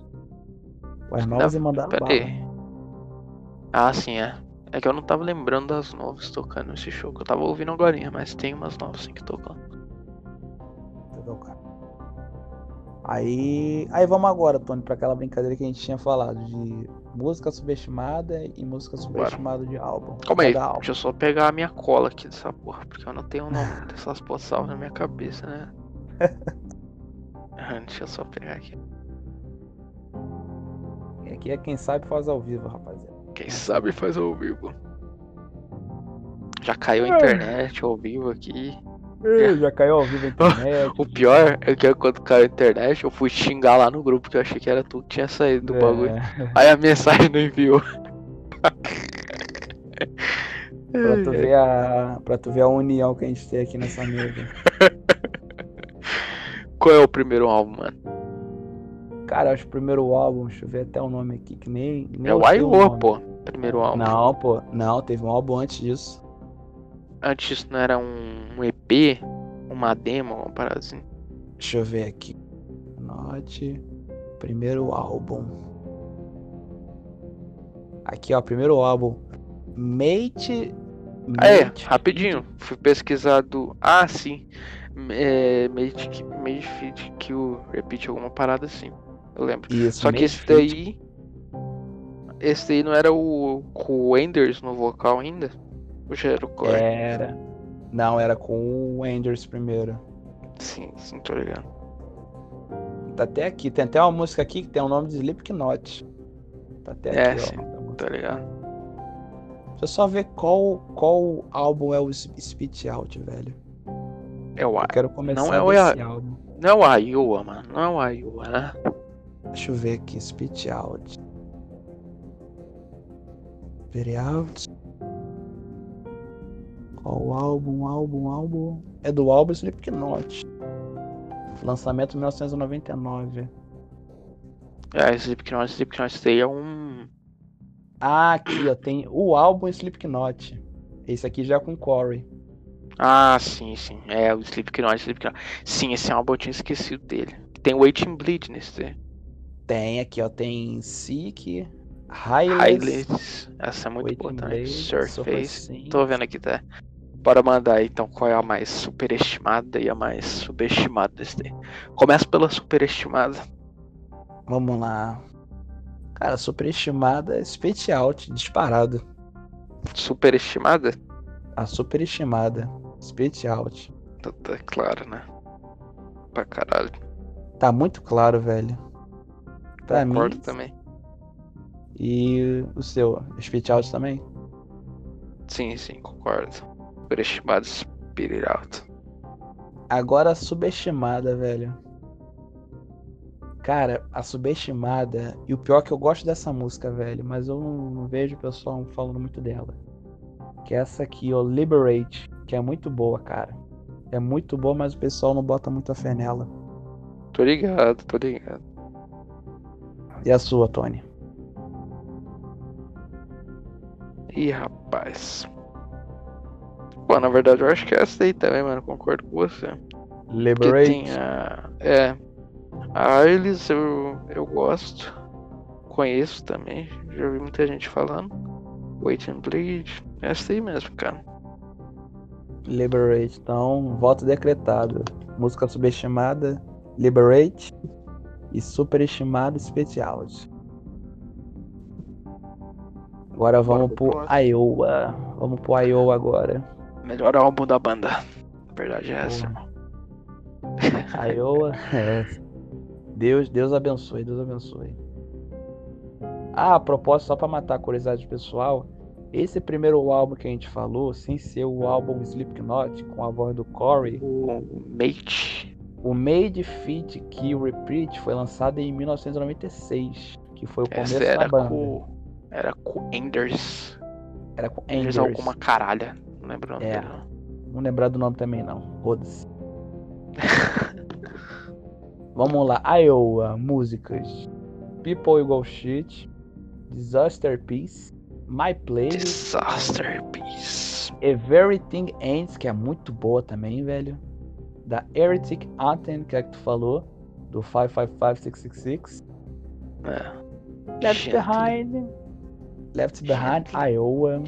Speaker 1: Com as novas e mandaram
Speaker 2: Pera
Speaker 1: bala.
Speaker 2: aí. Ah, sim, é. É que eu não tava lembrando das novas tocando nesse show, que eu tava ouvindo agora, mas tem umas novas sim que tocam.
Speaker 1: Entendeu, cara? Aí, aí vamos agora, Tony, pra aquela brincadeira que a gente tinha falado de música subestimada e música subestimada de álbum.
Speaker 2: Calma aí,
Speaker 1: álbum.
Speaker 2: deixa eu só pegar a minha cola aqui dessa porra, porque eu não tenho o nome dessas postal na minha cabeça, né? Deixa eu só pegar aqui.
Speaker 1: Aqui é quem sabe faz ao vivo, rapaziada.
Speaker 2: Quem sabe faz ao vivo. Já caiu a internet ao vivo aqui.
Speaker 1: Ih, já caiu ao vivo a internet.
Speaker 2: O pior é que quando caiu a internet, eu fui xingar lá no grupo, que eu achei que era tu que tinha saído do
Speaker 1: É,
Speaker 2: bagulho. Aí a mensagem não enviou.
Speaker 1: Pra tu, ver a, pra tu ver a união que a gente tem aqui nessa mesa.
Speaker 2: Qual é o primeiro álbum, mano?
Speaker 1: Cara, acho que o primeiro álbum, deixa eu ver até o nome aqui, que nem. nem
Speaker 2: É o Aior, pô. Primeiro álbum.
Speaker 1: Não, pô. Não, teve um álbum antes disso.
Speaker 2: Antes isso não era um, um EP, uma demo, uma parada assim.
Speaker 1: Deixa eu ver aqui. Note. Primeiro álbum. Aqui, ó, primeiro álbum. Mate.
Speaker 2: É,
Speaker 1: Mate-
Speaker 2: rapidinho. Fui pesquisar do. Ah, sim. É, Made, Made Fit Kill Repeat, alguma parada assim. Eu lembro.
Speaker 1: Isso,
Speaker 2: Só que esse daí. Esse daí não era o. o Enders no vocal ainda? Ou já era o Core?
Speaker 1: Era. Não, era com o Anders primeiro.
Speaker 2: Sim, sim, tô ligado.
Speaker 1: Tá até aqui. Tem até uma música aqui que tem o nome de Slipknot. Tá até
Speaker 2: É,
Speaker 1: aqui,
Speaker 2: sim.
Speaker 1: ó.
Speaker 2: Tá ligado?
Speaker 1: Deixa eu só ver qual, qual álbum é o Spit Out, velho.
Speaker 2: É o
Speaker 1: Eu quero começar
Speaker 2: Não é o
Speaker 1: álbum.
Speaker 2: Não é o Iowa, mano. Não é o Iowa, né?
Speaker 1: Deixa eu ver aqui. Spit Out. Out. Qual álbum, álbum, álbum? É do álbum Slipknot. Lançamento 1999.
Speaker 2: É, Slipknot, Slipknot daí é um.
Speaker 1: Ah, aqui, ó. Tem o álbum Slipknot. Esse aqui já é com Corey.
Speaker 2: Ah, sim, sim. É, o Slipknot, Slipknot. Sim, esse álbum eu tinha esquecido dele. Tem Waiting Bleed nesse.
Speaker 1: Tem aqui, ó. Tem Highless,
Speaker 2: Highlights. Essa é muito também.
Speaker 1: Blade,
Speaker 2: Surface. Tô vendo aqui, tá? Bora mandar aí, então qual é a mais superestimada e a mais subestimada desse daí. Começa pela superestimada.
Speaker 1: Vamos lá. Cara, superestimada, Spit Out, disparado.
Speaker 2: Superestimada?
Speaker 1: A superestimada, Spit Out.
Speaker 2: Tá, tá claro, né? Pra caralho.
Speaker 1: Tá muito claro, velho. Pra
Speaker 2: Concordo
Speaker 1: mim.
Speaker 2: também.
Speaker 1: E o seu, Spit Out também?
Speaker 2: Sim, sim, concordo. Superestimado Spirit Out.
Speaker 1: Agora a subestimada, velho. Cara, a subestimada. E o pior é que eu gosto dessa música, velho. Mas eu não, não vejo o pessoal falando muito dela. Que é essa aqui, ó, Liberate. Que é muito boa, cara. É muito boa, mas o pessoal não bota muita fé nela.
Speaker 2: Tô ligado, tô ligado.
Speaker 1: E a sua, Tony?
Speaker 2: Ih, rapaz. Pô, na verdade eu acho que é essa aí também, mano. Concordo com você.
Speaker 1: Liberate.
Speaker 2: tem a. É. A Ailes eu, eu gosto. Conheço também. Já vi muita gente falando. Wait and Bleed. Essa aí mesmo, cara.
Speaker 1: Liberate. Então, voto decretado. Música subestimada, Liberate. E superestimada, Special. Agora vamos
Speaker 2: pro.
Speaker 1: Iowa. Vamos pro Iowa agora.
Speaker 2: Melhor álbum da banda. A verdade é essa.
Speaker 1: Iowa. É. Deus, Deus abençoe, Deus abençoe. Ah, a propósito, só pra matar a curiosidade pessoal, esse primeiro álbum que a gente falou, sem ser o álbum Slipknot, com a voz do Corey,
Speaker 2: O Mate.
Speaker 1: O Made Fit Kill Repeat foi lançado em 1996, que foi o começo
Speaker 2: Essa era
Speaker 1: da banda.
Speaker 2: com. Era com Enders.
Speaker 1: Era com
Speaker 2: Enders
Speaker 1: Enders.
Speaker 2: alguma caralha. Não lembro o nome
Speaker 1: É.
Speaker 2: dele. não.
Speaker 1: Lembrar do nome também não. Foda-se. Vamos lá, Iowa, músicas. People Igual Shit, Disaster Peace, My Place,
Speaker 2: Disaster Piece.
Speaker 1: Everything Ends, que é muito boa também, velho. Da Heretic Anthem, que é que tu falou, do 555666.
Speaker 2: É.
Speaker 1: Left
Speaker 2: Gente.
Speaker 1: Behind, Left Behind, Iowa,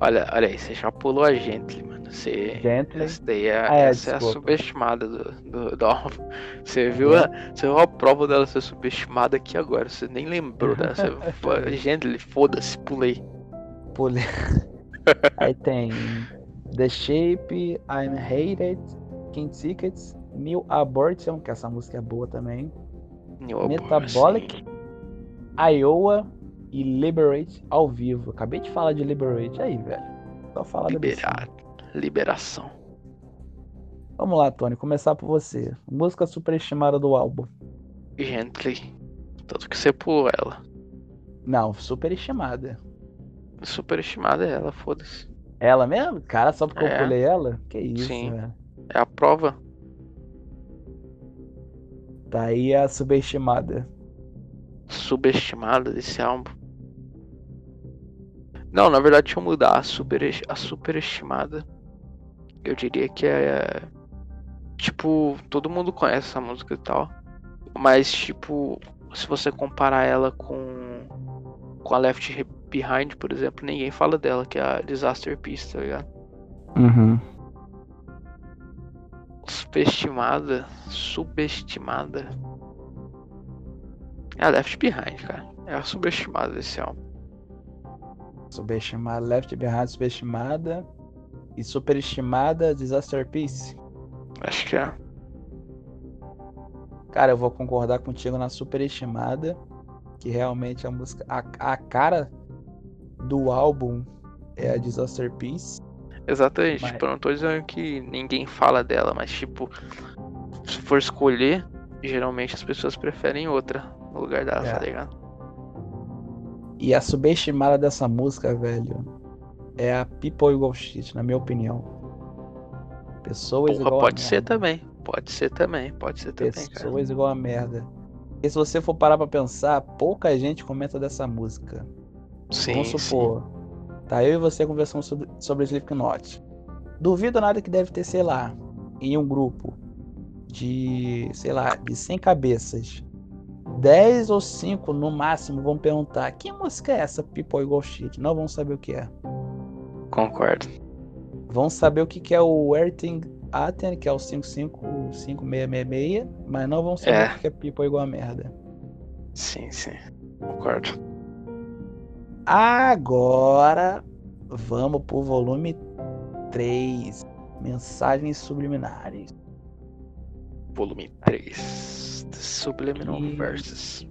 Speaker 2: Olha, olha aí, você já pulou a Gently, mano. Você.
Speaker 1: Gently.
Speaker 2: Essa daí é,
Speaker 1: Ah, é,
Speaker 2: essa é a subestimada do, do, do álbum. Você viu, a, você viu a prova dela ser subestimada aqui agora. Você nem lembrou dela. Você, pô, Gently, foda-se, pulei.
Speaker 1: Pulei. Aí tem The Shape, I'm Hated, King Tickets, New Abortion, que essa música é boa também.
Speaker 2: New
Speaker 1: Metabolic, Iowa e Liberate ao vivo. Acabei de falar de Liberate aí, velho. Só falar da
Speaker 2: Liberar, liberação.
Speaker 1: Vamos lá, Tony, começar por você. Música superestimada do álbum.
Speaker 2: Gently. Tanto que você pulou ela.
Speaker 1: Não, superestimada.
Speaker 2: Superestimada é ela, foda-se.
Speaker 1: Ela mesmo? Cara, só porque
Speaker 2: É.
Speaker 1: eu pulei ela? Que isso,
Speaker 2: Sim.
Speaker 1: velho.
Speaker 2: É a prova.
Speaker 1: Tá aí a subestimada.
Speaker 2: subestimada desse álbum. Não, na verdade, deixa eu mudar a, super, a superestimada. Eu diria que é. Tipo, todo mundo conhece essa música e tal. Mas, tipo, se você comparar ela com. Com a Left Behind, por exemplo, ninguém fala dela, que é a Disaster Piece, tá ligado?
Speaker 1: Uhum.
Speaker 2: Subestimada. Subestimada. É a Left Behind, cara. É a subestimada desse álbum.
Speaker 1: Subestimada, Left Behind, subestimada. E superestimada, Disaster Piece.
Speaker 2: Acho que é.
Speaker 1: Cara, eu vou concordar contigo na superestimada. Que realmente a música. A, a cara do álbum é a Disaster Piece.
Speaker 2: Exatamente.
Speaker 1: Mas-
Speaker 2: Tipo, eu não tô dizendo que ninguém fala dela, mas tipo, se for escolher, geralmente as pessoas preferem outra no lugar dela,
Speaker 1: É.
Speaker 2: tá ligado?
Speaker 1: E a subestimada dessa música, velho, é a People Igual Shit, na minha opinião. Pessoas
Speaker 2: Porra,
Speaker 1: igual a
Speaker 2: pode ser
Speaker 1: merda.
Speaker 2: também. Pode ser também, pode ser também, cara.
Speaker 1: Pessoas igual a merda. E se você for parar pra pensar, pouca gente comenta dessa música.
Speaker 2: Sim,
Speaker 1: Vamos supor, tá eu e você conversando sobre, sobre Slipknot. Duvido nada que deve ter, sei lá, em um grupo de, sei lá, de 100 cabeças. 10 ou 5 no máximo vão perguntar: que música é essa, People Igual Shit? Não vão saber o que é.
Speaker 2: Concordo.
Speaker 1: Vão saber o que que é o Everything Aten, que é o 55666, mas não vão saber
Speaker 2: É.
Speaker 1: o que que é People Igual a Merda.
Speaker 2: Sim, sim. Concordo.
Speaker 1: Agora vamos pro volume 3. Mensagens subliminares.
Speaker 2: Volume 3. The Subliminal
Speaker 1: E-
Speaker 2: Verses.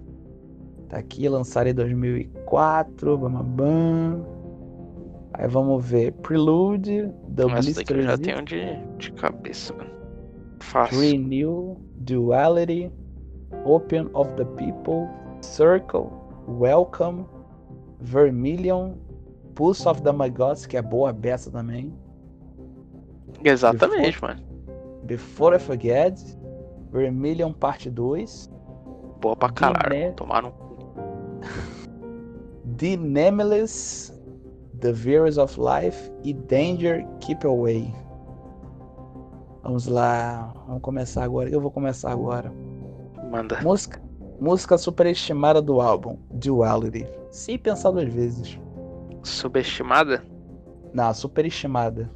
Speaker 1: Tá aqui, lançado em 2004. Bam. Aí vamos ver. Prelude, The
Speaker 2: Essa daqui eu já tenho de, de cabeça, mano. Fácil.
Speaker 1: Renew, Duality, Open of the People, Circle, Welcome, Vermilion, Pulse of the Magots, que é boa beça também.
Speaker 2: Exatamente, mano.
Speaker 1: Before I Forget, Vermilion Parte 2,
Speaker 2: Boa pra caralho.
Speaker 1: né?
Speaker 2: Tomaram.
Speaker 1: The Nameless, The Virus of Life e Danger Keep Away. Vamos lá, vamos começar agora. Eu vou começar agora.
Speaker 2: Manda.
Speaker 1: Música, música superestimada do álbum, Duality. Sem pensar duas vezes.
Speaker 2: Subestimada?
Speaker 1: Não, superestimada.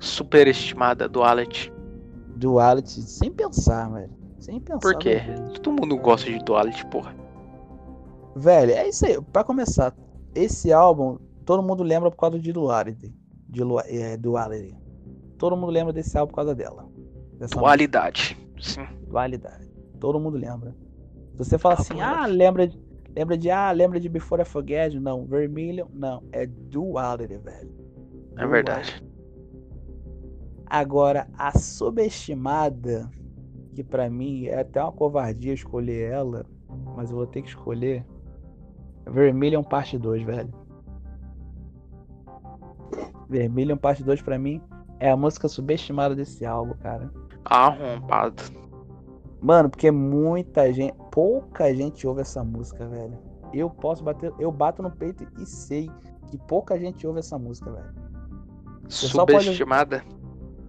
Speaker 2: Superestimada do Alet.
Speaker 1: Duality, sem pensar, velho. Sem pensar.
Speaker 2: Por quê? Todo mundo gosta de Duality, porra.
Speaker 1: Velho, é isso aí. Pra começar, esse álbum, todo mundo lembra por causa de Duality. De Lu- é, Duality. Todo mundo lembra desse álbum por causa dela.
Speaker 2: Dualidade. Sim.
Speaker 1: Dualidade. Todo mundo lembra. Você fala
Speaker 2: Ah,
Speaker 1: assim, ah, lembra de, lembra de, ah, lembra de Before I Forget? Não, Vermilion, não, é Duality, velho.
Speaker 2: É verdade.
Speaker 1: Agora, a subestimada, que pra mim é até uma covardia escolher ela, mas eu vou ter que escolher. Vermilion Parte 2, velho. Vermilion Parte 2 pra mim é a música subestimada desse álbum, cara.
Speaker 2: Arrombado.
Speaker 1: Mano, porque muita gente, pouca gente ouve essa música, velho. Eu posso bater, eu bato no peito e sei que pouca gente ouve essa música, velho. só pode-
Speaker 2: Subestimada?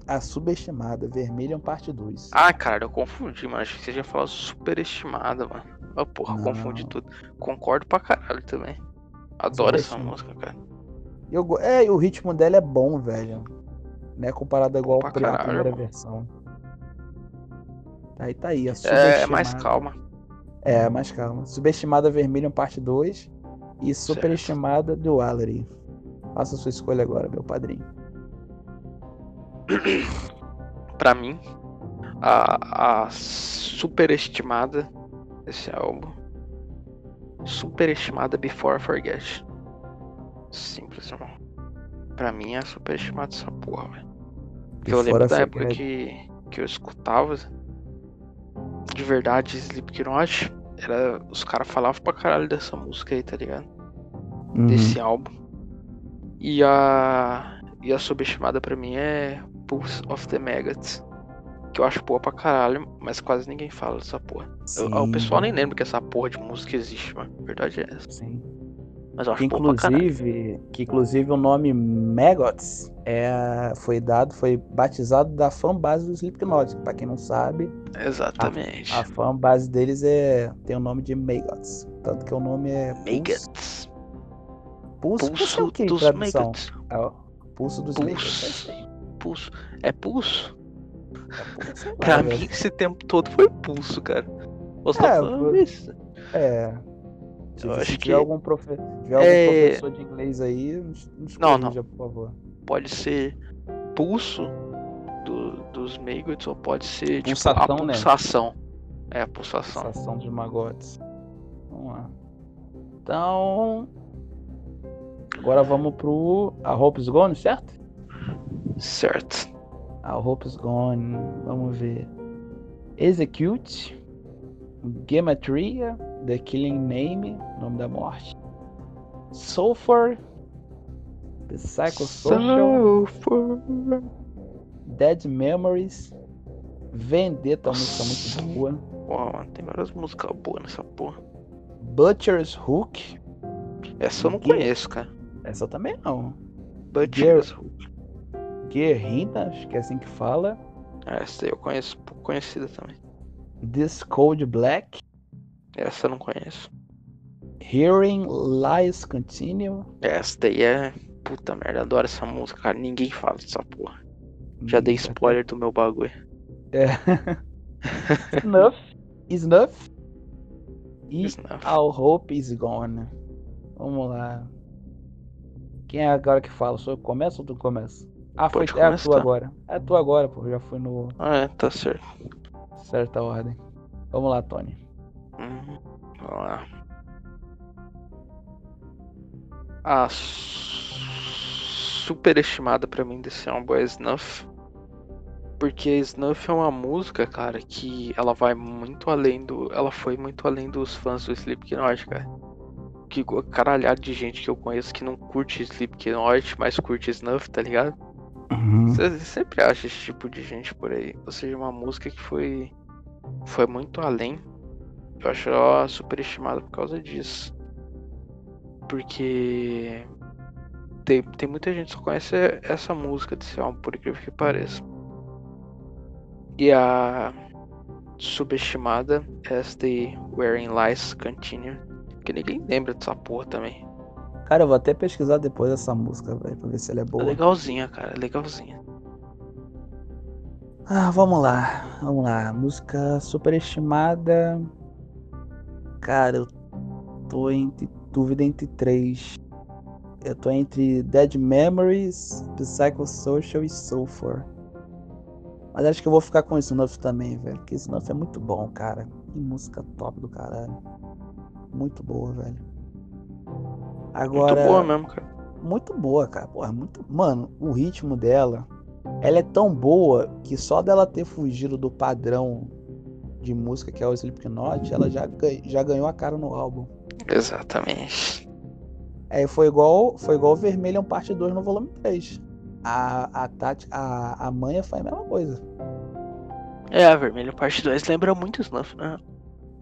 Speaker 1: A subestimada, Vermilion Parte 2.
Speaker 2: Ah, cara, eu confundi, mano. Achei que você já falou superestimada, mano. Ah, porra,
Speaker 1: Não.
Speaker 2: confundi tudo. Concordo pra caralho também. Adoro essa música, cara.
Speaker 1: Eu, é, e o ritmo dela é bom, velho. Né, comparado igual
Speaker 2: pra
Speaker 1: à primeira
Speaker 2: mano.
Speaker 1: versão. Tá aí, tá aí. A
Speaker 2: É,
Speaker 1: subestimada.
Speaker 2: mais calma.
Speaker 1: É, mais calma. Subestimada Vermilion Parte 2 e superestimada Duality. Faça a sua escolha agora, meu padrinho.
Speaker 2: Pra mim, a, a superestimada desse álbum. Superestimada Before I Forget. Simples, irmão. Pra mim é superestimada essa porra, velho. Eu lembro da época que, que eu escutava de verdade Slipknot. Era, os caras falavam pra caralho dessa música aí, tá ligado?
Speaker 1: Uhum.
Speaker 2: Desse álbum. E a. E a subestimada pra mim é Pulse of the Maggots. Que eu acho boa pra caralho, mas quase ninguém fala dessa porra. Eu- o pessoal nem lembra que essa porra de música existe, mano. A verdade é essa.
Speaker 1: Sim.
Speaker 2: Mas eu acho
Speaker 1: Que inclusive, que inclusive o nome Maggots é, foi dado, foi batizado da fanbase do Slipknot. Pra quem não sabe,
Speaker 2: Exatamente.
Speaker 1: a fanbase deles é tem o nome de Maggots. Tanto que o nome é.
Speaker 2: Maggots.
Speaker 1: É
Speaker 2: Pulso
Speaker 1: o que em
Speaker 2: dos? Maggots.
Speaker 1: É pulso dos. Maggots. é.
Speaker 2: Pulso. É pulso?
Speaker 1: É lá,
Speaker 2: Pra mim, esse tempo todo foi pulso, cara. Você tá
Speaker 1: É,
Speaker 2: falando
Speaker 1: eu-
Speaker 2: isso?
Speaker 1: É. Se,
Speaker 2: Eu acho
Speaker 1: tiver
Speaker 2: que-
Speaker 1: algum, profe... tiver algum
Speaker 2: É.
Speaker 1: professor de inglês aí, nos, nos
Speaker 2: Não, não.
Speaker 1: corrija, por favor.
Speaker 2: Pode ser pulso do, dos Maggots ou pode ser tipo a
Speaker 1: Pulsação, né?
Speaker 2: pulsação. É, a pulsação.
Speaker 1: Sensação dos magotes. Vamos lá. Então. Agora vamos pro A Hope's Gone, certo?
Speaker 2: Certo.
Speaker 1: A Hope's Gone. Vamos ver. Execute. Gematria. The Killing Name. Nome da morte. Sulfur. The Psychosocial.
Speaker 2: Sulfur.
Speaker 1: Dead Memories. Vendetta, uma música muito boa.
Speaker 2: Mano, tem várias músicas boas nessa porra.
Speaker 1: Butcher's Hook.
Speaker 2: Essa eu não
Speaker 1: Ninguém-
Speaker 2: conheço, cara.
Speaker 1: Essa também não.
Speaker 2: Butcher's
Speaker 1: Guerrita, acho que é assim que fala.
Speaker 2: Essa eu conheço, conhecida também.
Speaker 1: This Cold Black.
Speaker 2: Essa eu não conheço.
Speaker 1: Hearing Lies Continue.
Speaker 2: Essa daí é. Puta merda, adoro essa música, cara. Ninguém fala dessa porra. Já dei spoiler do meu bagulho.
Speaker 1: É. Snuff. Snuff. E
Speaker 2: Snuff.
Speaker 1: All Hope is Gone. Vamos lá. Quem é agora que fala? Sou eu que começo ou tu começa? Ah, foi
Speaker 2: Pode
Speaker 1: é a
Speaker 2: começar.
Speaker 1: tua agora. É a tua agora, pô. Já fui no
Speaker 2: Ah, é, tá certo.
Speaker 1: Certa ordem. Vamos lá, Tony.
Speaker 2: Hum, vamos lá. A su- superestimada pra mim desse álbum é Snuff. Porque Snuff é uma música, cara, que ela vai muito além do. Ela foi muito além dos fãs do Slipknot, cara. Que caralhada de gente que eu conheço que não curte Slipknot, mas curte Snuff, tá ligado? Você sempre acha esse tipo de gente por aí. Ou seja, uma música que foi. Foi muito além. Eu acho ela superestimada por causa disso. Porque. Tem, tem muita gente que só conhece essa música desse álbum, por incrível que pareça. E a subestimada As The Wearing Lies Continue. Que ninguém lembra dessa porra também.
Speaker 1: Cara, eu vou até pesquisar depois essa música, velho, pra ver se ela é boa.
Speaker 2: legalzinha, cara, legalzinha.
Speaker 1: Ah, vamos lá. Vamos lá. Música superestimada. Cara, eu tô entre dúvida entre três. Eu tô entre Dead Memories, Psychosocial e Sulfur. Mas acho que eu vou ficar com Snuff também, velho. Porque Snuff é muito bom, cara. Que música top do caralho. Muito boa, velho. Agora.
Speaker 2: Muito boa mesmo, cara.
Speaker 1: Muito boa, cara. Porra, muito. Mano, o ritmo dela. Ela é tão boa que só dela ter fugido do padrão de música que é o Slipknot, ela já, já ganhou a cara no álbum.
Speaker 2: Exatamente.
Speaker 1: É, foi igual foi igual Vermelhão parte 2 no volume 3. A, a, Tati, a, a manha foi a mesma coisa.
Speaker 2: É, a Vermelho Parte 2 lembra muito Snuff, né?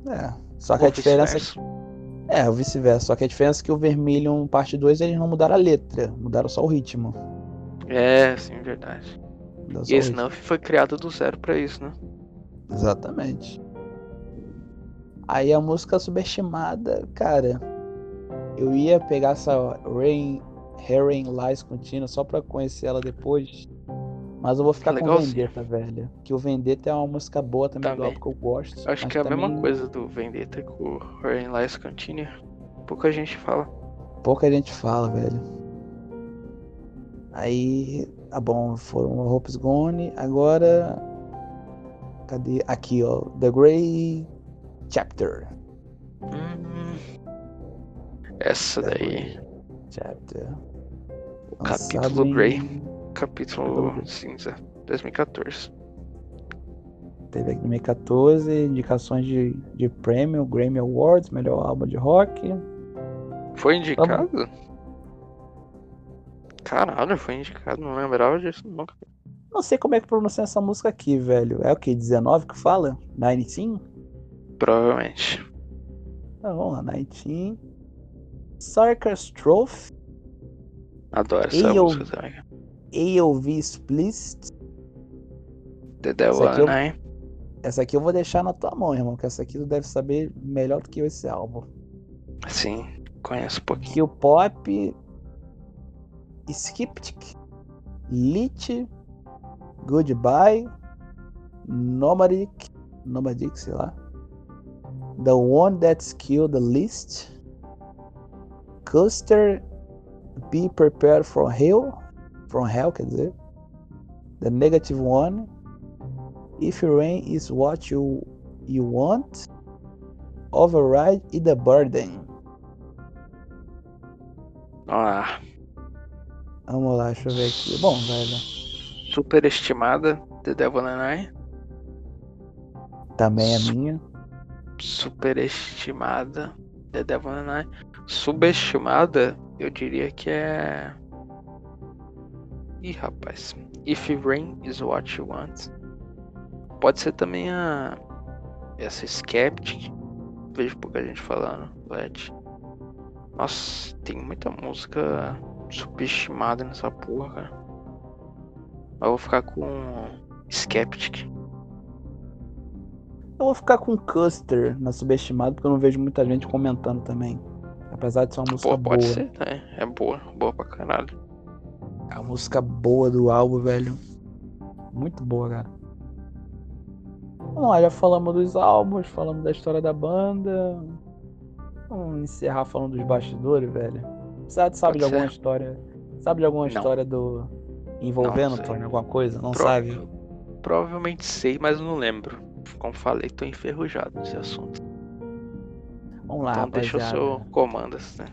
Speaker 1: É. Só que a
Speaker 2: Ou
Speaker 1: diferença é
Speaker 2: vice-versa.
Speaker 1: É, o vice-versa. Só que a diferença é que o Vermilion parte 2 eles não mudaram a letra, mudaram só o ritmo.
Speaker 2: É, sim, verdade.
Speaker 1: Mudaram
Speaker 2: E
Speaker 1: o
Speaker 2: Snuff foi criado do zero pra isso, né?
Speaker 1: Exatamente. Aí a música subestimada, cara. Eu ia pegar essa Rain, Rain Lies contínua só pra conhecer ela depois. Mas eu vou ficar com
Speaker 2: Legalzinho.
Speaker 1: Vendetta, velho. Que o Vendetta é uma música boa também, do
Speaker 2: Também.
Speaker 1: álbum que eu gosto.
Speaker 2: Acho que é a mesma
Speaker 1: também
Speaker 2: coisa do Vendetta com o Rain Lies Continue. Pouca gente fala.
Speaker 1: Pouca gente fala, velho. Aí, tá bom, foram Hope's Gone. Agora. Cadê? Aqui, ó. The Grey Chapter.
Speaker 2: Hum, essa
Speaker 1: The
Speaker 2: daí,
Speaker 1: Grey Chapter.
Speaker 2: o
Speaker 1: Lançado
Speaker 2: capítulo
Speaker 1: em-
Speaker 2: Grey, capítulo cinza, 2014.
Speaker 1: Teve aqui 2014, indicações de, de prêmio, Grammy Awards, melhor álbum de rock.
Speaker 2: Foi indicado? Caralho, foi indicado, não lembrava disso nunca.
Speaker 1: Não sei como é que pronuncia essa música aqui, velho. É o que? 19 que fala? 19?
Speaker 2: Provavelmente.
Speaker 1: Então, vamos lá, 19. Circus Trophy,
Speaker 2: Adoro essa
Speaker 1: eu-
Speaker 2: música também.
Speaker 1: AOV Explicit.
Speaker 2: The Devil
Speaker 1: Essa aqui eu-
Speaker 2: and I.
Speaker 1: Essa aqui eu vou deixar na tua mão, irmão, que essa aqui tu deve saber melhor do que eu esse álbum.
Speaker 2: Sim, conheço um pouquinho.
Speaker 1: Que o Pop, Skeptic, Lit, Goodbye, Nomadic, Nomadic, sei lá, The One That's Killed the Least. Custer Be Prepared for Hell. From Hell, quer dizer. The Negative One. If Rain is What You, you Want. Override e The Burden.
Speaker 2: Ah,
Speaker 1: Vamos lá, deixa eu ver aqui. Bom, velho.
Speaker 2: superestimada, The Devil and I.
Speaker 1: Também é minha.
Speaker 2: Superestimada, The Devil and I. Subestimada, eu diria que é. Ih, rapaz. If Rain is What You Want. Pode ser também a. Essa Skeptic. Vejo pouca gente falando. Let. Nossa, tem muita música subestimada nessa porra, cara. Mas eu vou ficar com Skeptic.
Speaker 1: Eu vou ficar com Custer na subestimada, porque eu não vejo muita gente comentando também. Apesar de ser uma música
Speaker 2: Pô, pode
Speaker 1: boa.
Speaker 2: ser, né? É boa, boa pra caralho.
Speaker 1: É a música boa do álbum, velho. Muito boa, cara. Vamos lá, já falamos dos álbuns, falamos da história da banda. Vamos encerrar falando dos bastidores, velho. Você sabe
Speaker 2: Pode
Speaker 1: de alguma
Speaker 2: ser.
Speaker 1: história? Sabe de alguma
Speaker 2: Não.
Speaker 1: história do. envolvendo,
Speaker 2: Não.
Speaker 1: Tony? Alguma coisa? Não
Speaker 2: Pro-
Speaker 1: sabe?
Speaker 2: Provavelmente sei, mas não lembro. Como falei, tô enferrujado nesse assunto.
Speaker 1: Vamos lá,
Speaker 2: então deixa o
Speaker 1: rapaziada.
Speaker 2: seu comandas, né?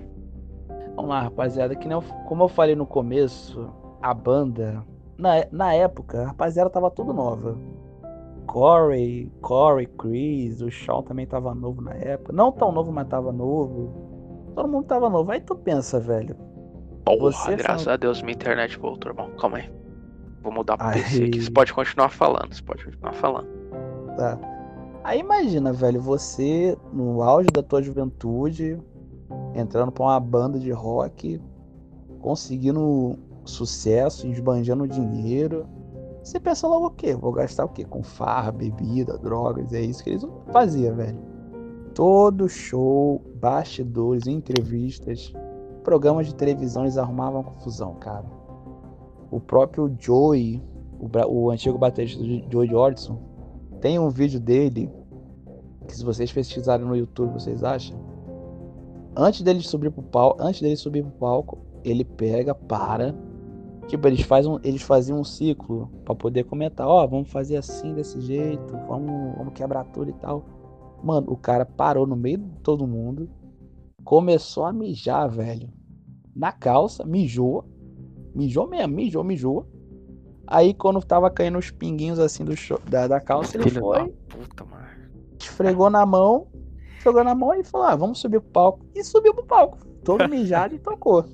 Speaker 1: Vamos lá, rapaziada. Que nem eu- como eu falei no começo, a banda, na, na época, a rapaziada tava tudo nova. Corey, Corey, Chris, o Shawn também tava novo na época. Não tão novo, mas tava novo. Todo mundo tava novo. Aí tu pensa, velho.
Speaker 2: Porra,
Speaker 1: Você
Speaker 2: graças a Deus minha internet voltou, irmão. Calma aí. Vou mudar pro PC aqui. Você pode continuar falando, você pode continuar falando.
Speaker 1: Tá. Aí imagina, velho, você no auge da tua juventude, entrando pra uma banda de rock, conseguindo sucesso, esbanjando dinheiro. Você pensa logo o quê? Vou gastar o quê? Com farra, bebida, drogas, é isso que eles faziam, velho. Todo show, bastidores, entrevistas, programas de televisão, eles arrumavam confusão, cara. O próprio Joey, o, o antigo baterista Joey Jordison, tem um vídeo dele que se vocês pesquisarem no YouTube, vocês acham? Antes dele subir pro palco, antes dele subir pro palco, ele pega, para. Tipo, eles fazem um, eles faziam um ciclo pra poder comentar, ó, vamos fazer assim desse jeito, vamos, vamos quebrar tudo e tal. Mano, o cara parou no meio de todo mundo, começou a mijar, velho. Na calça, mijou. Mijou mesmo, mijou, mijou. Aí quando tava caindo os pinguinhos assim do da, da calça, ele
Speaker 2: Filho
Speaker 1: foi,
Speaker 2: puta, mano.
Speaker 1: esfregou na mão, jogou na mão e falou: ah, vamos subir pro palco. E subiu pro palco. Todo mijado e tocou.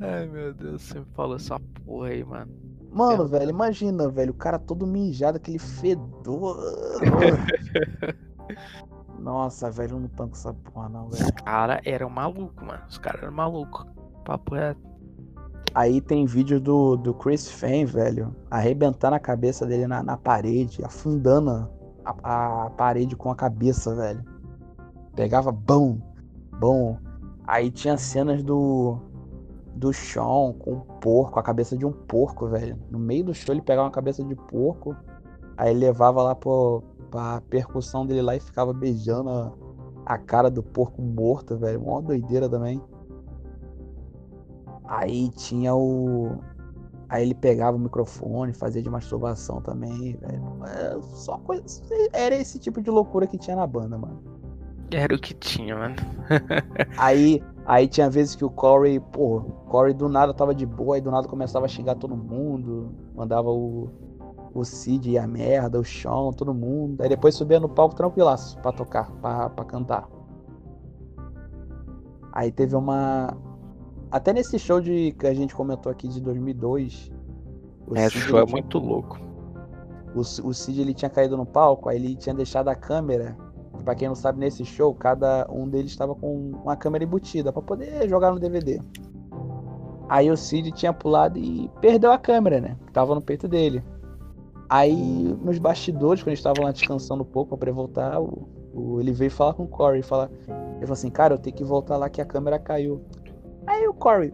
Speaker 2: Ai, meu Deus, você me falou essa porra aí, mano.
Speaker 1: Mano,
Speaker 2: É.
Speaker 1: velho, imagina, velho, o cara todo mijado, aquele fedor. Nossa, velho, eu não tanco essa porra, não, velho.
Speaker 2: Cara, era um maluco, mano. Os caras eram malucos. Papo é.
Speaker 1: Aí tem vídeo do, do Chris Fane, velho, arrebentando a cabeça dele na, na parede, afundando a, a parede com a cabeça, velho. Pegava bom, bom. Aí tinha cenas do do Sean com um porco, a cabeça de um porco, velho. No meio do show ele pegava uma cabeça de porco, aí levava lá pro, pra percussão dele lá e ficava beijando a, a cara do porco morto, velho. Mó doideira também. Aí tinha o. Aí ele pegava o microfone, fazia de masturbação também, velho. É só coisa. Era esse tipo de loucura que tinha na banda, mano.
Speaker 2: Era o que tinha, mano.
Speaker 1: Aí, aí tinha vezes que o Corey, pô, o Corey do nada tava de boa, aí do nada começava a xingar todo mundo, mandava o, o Cid e a merda, o Sean, todo mundo. Aí depois subia no palco tranquilaço pra tocar, pra, pra cantar. Aí teve uma. Até nesse show de, que a gente comentou aqui de 2002. O
Speaker 2: É,
Speaker 1: Cid,
Speaker 2: show é
Speaker 1: tinha-
Speaker 2: muito louco.
Speaker 1: o, o Cid ele tinha caído no palco, aí ele tinha deixado a câmera. Pra quem não sabe, nesse show, cada um deles estava com uma câmera embutida pra poder jogar no DVD. Aí o Cid tinha pulado e perdeu a câmera, né? Que tava no peito dele. Aí nos bastidores, quando eles estavam lá descansando um pouco pra poder voltar, o, o- ele veio falar com o Corey. Falar, ele falou assim: Cara, eu tenho que voltar lá que a câmera caiu. Aí o Corey,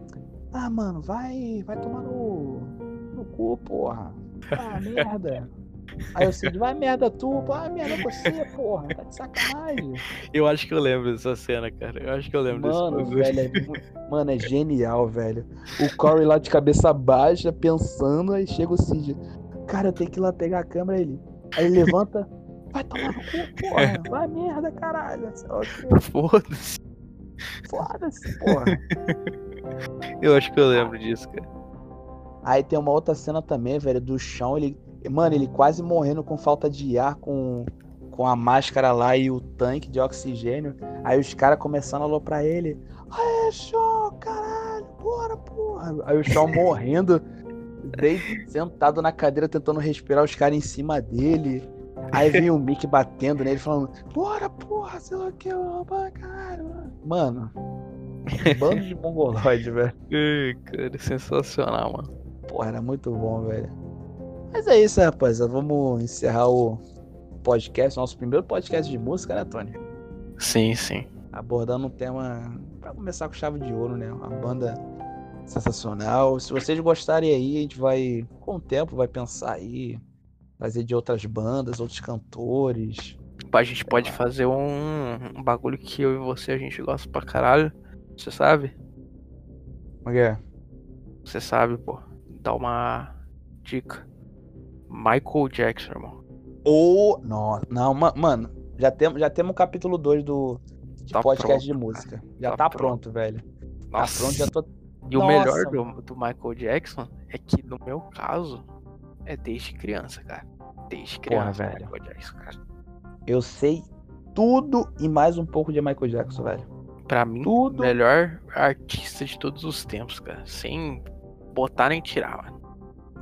Speaker 1: ah, mano, vai, vai tomar no, no cu, porra. Ah, merda. Aí o Cid, vai merda tu, vai merda você, porra, tá de sacanagem.
Speaker 2: Eu acho que eu lembro dessa cena, cara. Eu acho que eu lembro
Speaker 1: Mano,
Speaker 2: desse
Speaker 1: velho, é, mano, é genial, velho. O Corey lá de cabeça baixa, pensando, aí chega o Cid. Cara, eu tenho que ir lá pegar a câmera ele. Aí ele levanta, vai tomar no cu, porra, vai merda, caralho.
Speaker 2: Foda-se.
Speaker 1: Foda-se, porra.
Speaker 2: Eu acho que eu lembro disso, cara.
Speaker 1: Aí tem uma outra cena também, velho, do chão, ele. Mano, ele quase morrendo com falta de ar, com, com a máscara lá e o tanque de oxigênio. Aí os caras começando a aloprar ele. Aê, chão, caralho, bora, porra. Aí o chão morrendo, sentado na cadeira tentando respirar, os caras em cima dele. Aí vem o Mick batendo nele, falando: Bora, porra, sei lá o que, caralho. Mano, bando de mongoloide, velho.
Speaker 2: Cara, sensacional, mano.
Speaker 1: Porra, era muito bom, velho. Mas é isso, rapaziada. Vamos encerrar o podcast, nosso primeiro podcast de música, né, Tony?
Speaker 2: Sim, sim.
Speaker 1: Abordando um tema pra começar com chave de ouro, né? Uma banda sensacional. Se vocês gostarem aí, a gente vai, com o tempo, vai pensar aí, fazer de outras bandas, outros cantores.
Speaker 2: A gente pode fazer um, um bagulho que eu e você a gente gosta pra caralho. Você sabe?
Speaker 1: Como é que é?
Speaker 2: Você sabe, pô. Dá uma dica. Michael Jackson, irmão.
Speaker 1: Ou. Não, não, ma- mano, já temos já temos o capítulo 2 do de
Speaker 2: Tá
Speaker 1: podcast
Speaker 2: pronto,
Speaker 1: de música. Já
Speaker 2: Tá
Speaker 1: tá,
Speaker 2: pronto.
Speaker 1: pronto, velho.
Speaker 2: Nossa.
Speaker 1: Tá pronto, já tô.
Speaker 2: E o
Speaker 1: Nossa,
Speaker 2: melhor do, do Michael Jackson é que, no meu caso, é desde criança, cara. Desde
Speaker 1: Porra,
Speaker 2: criança,
Speaker 1: velho.
Speaker 2: Michael Jackson, cara.
Speaker 1: Eu sei tudo e mais um pouco de Michael Jackson, velho.
Speaker 2: Pra mim,
Speaker 1: Tudo.
Speaker 2: o melhor artista de todos os tempos, cara. Sem botar nem tirar, mano.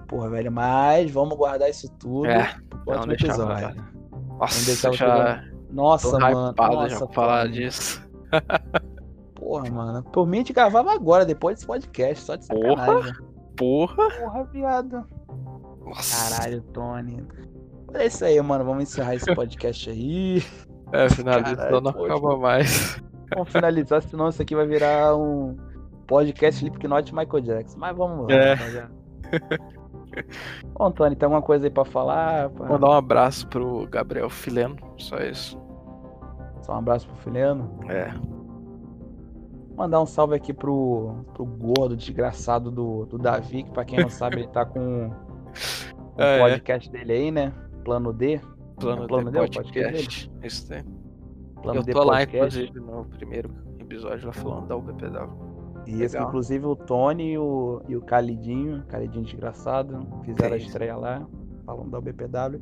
Speaker 1: Porra, velho, mas vamos guardar isso tudo
Speaker 2: É,
Speaker 1: pro próximo
Speaker 2: deixar
Speaker 1: episódio.
Speaker 2: Nossa,
Speaker 1: deixar
Speaker 2: já
Speaker 1: Nossa, mano.
Speaker 2: hypado
Speaker 1: Nossa,
Speaker 2: já falar disso.
Speaker 1: Porra, mano. Por mim, a gente gravava agora, depois desse podcast, só de
Speaker 2: Porra.
Speaker 1: sacanagem.
Speaker 2: Porra!
Speaker 1: Porra, viado.
Speaker 2: Nossa.
Speaker 1: Caralho, Tony. É isso aí, mano. Vamos encerrar esse podcast aí.
Speaker 2: É, finalizou,
Speaker 1: Caralho,
Speaker 2: não
Speaker 1: poxa.
Speaker 2: acaba mais.
Speaker 1: Vamos finalizar, senão isso aqui vai virar um podcast Slipknot Michael Jackson. Mas vamos lá,
Speaker 2: É.
Speaker 1: Bom, Tony, tem alguma coisa aí pra falar? Pra-
Speaker 2: Mandar um abraço pro Gabriel Fileno, só isso.
Speaker 1: Só um abraço pro Fileno.
Speaker 2: É.
Speaker 1: Mandar um salve aqui pro, pro gordo desgraçado do, do Davi, que pra quem não sabe, ele tá com o
Speaker 2: Ah, é.
Speaker 1: podcast dele aí, né? Plano D.
Speaker 2: Plano,
Speaker 1: É Plano D, o podcast
Speaker 2: podcast. Isso aí.
Speaker 1: Plano
Speaker 2: Eu
Speaker 1: D
Speaker 2: tô lá,
Speaker 1: podcast.
Speaker 2: inclusive, no primeiro episódio lá falando da UBPW.
Speaker 1: Isso,
Speaker 2: Legal.
Speaker 1: inclusive o Tony e o, e o Calidinho, Calidinho desgraçado, fizeram a estreia lá, falando da UBPW.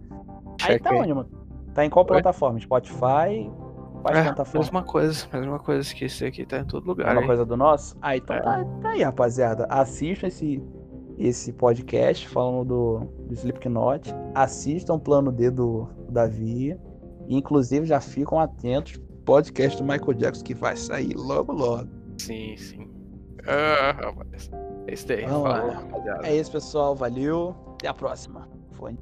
Speaker 1: Aí tá onde, mano? Tá em qual
Speaker 2: Oi?
Speaker 1: plataforma? Spotify? Quais
Speaker 2: É,
Speaker 1: plataformas?
Speaker 2: mesma coisa, mesma coisa que esse aqui tá em todo lugar.
Speaker 1: Mesma
Speaker 2: aí.
Speaker 1: coisa do nosso? Ah, então
Speaker 2: É.
Speaker 1: tá, tá aí, rapaziada. Assistam esse, esse podcast falando do, do Slipknot. Assistam o plano D do, do Davi. E, inclusive, já ficam atentos podcast do Michael Jackson que vai sair logo, logo.
Speaker 2: Sim, sim. Ah, rapaz. É isso aí.
Speaker 1: É isso, pessoal. Valeu. Até a próxima. Foi.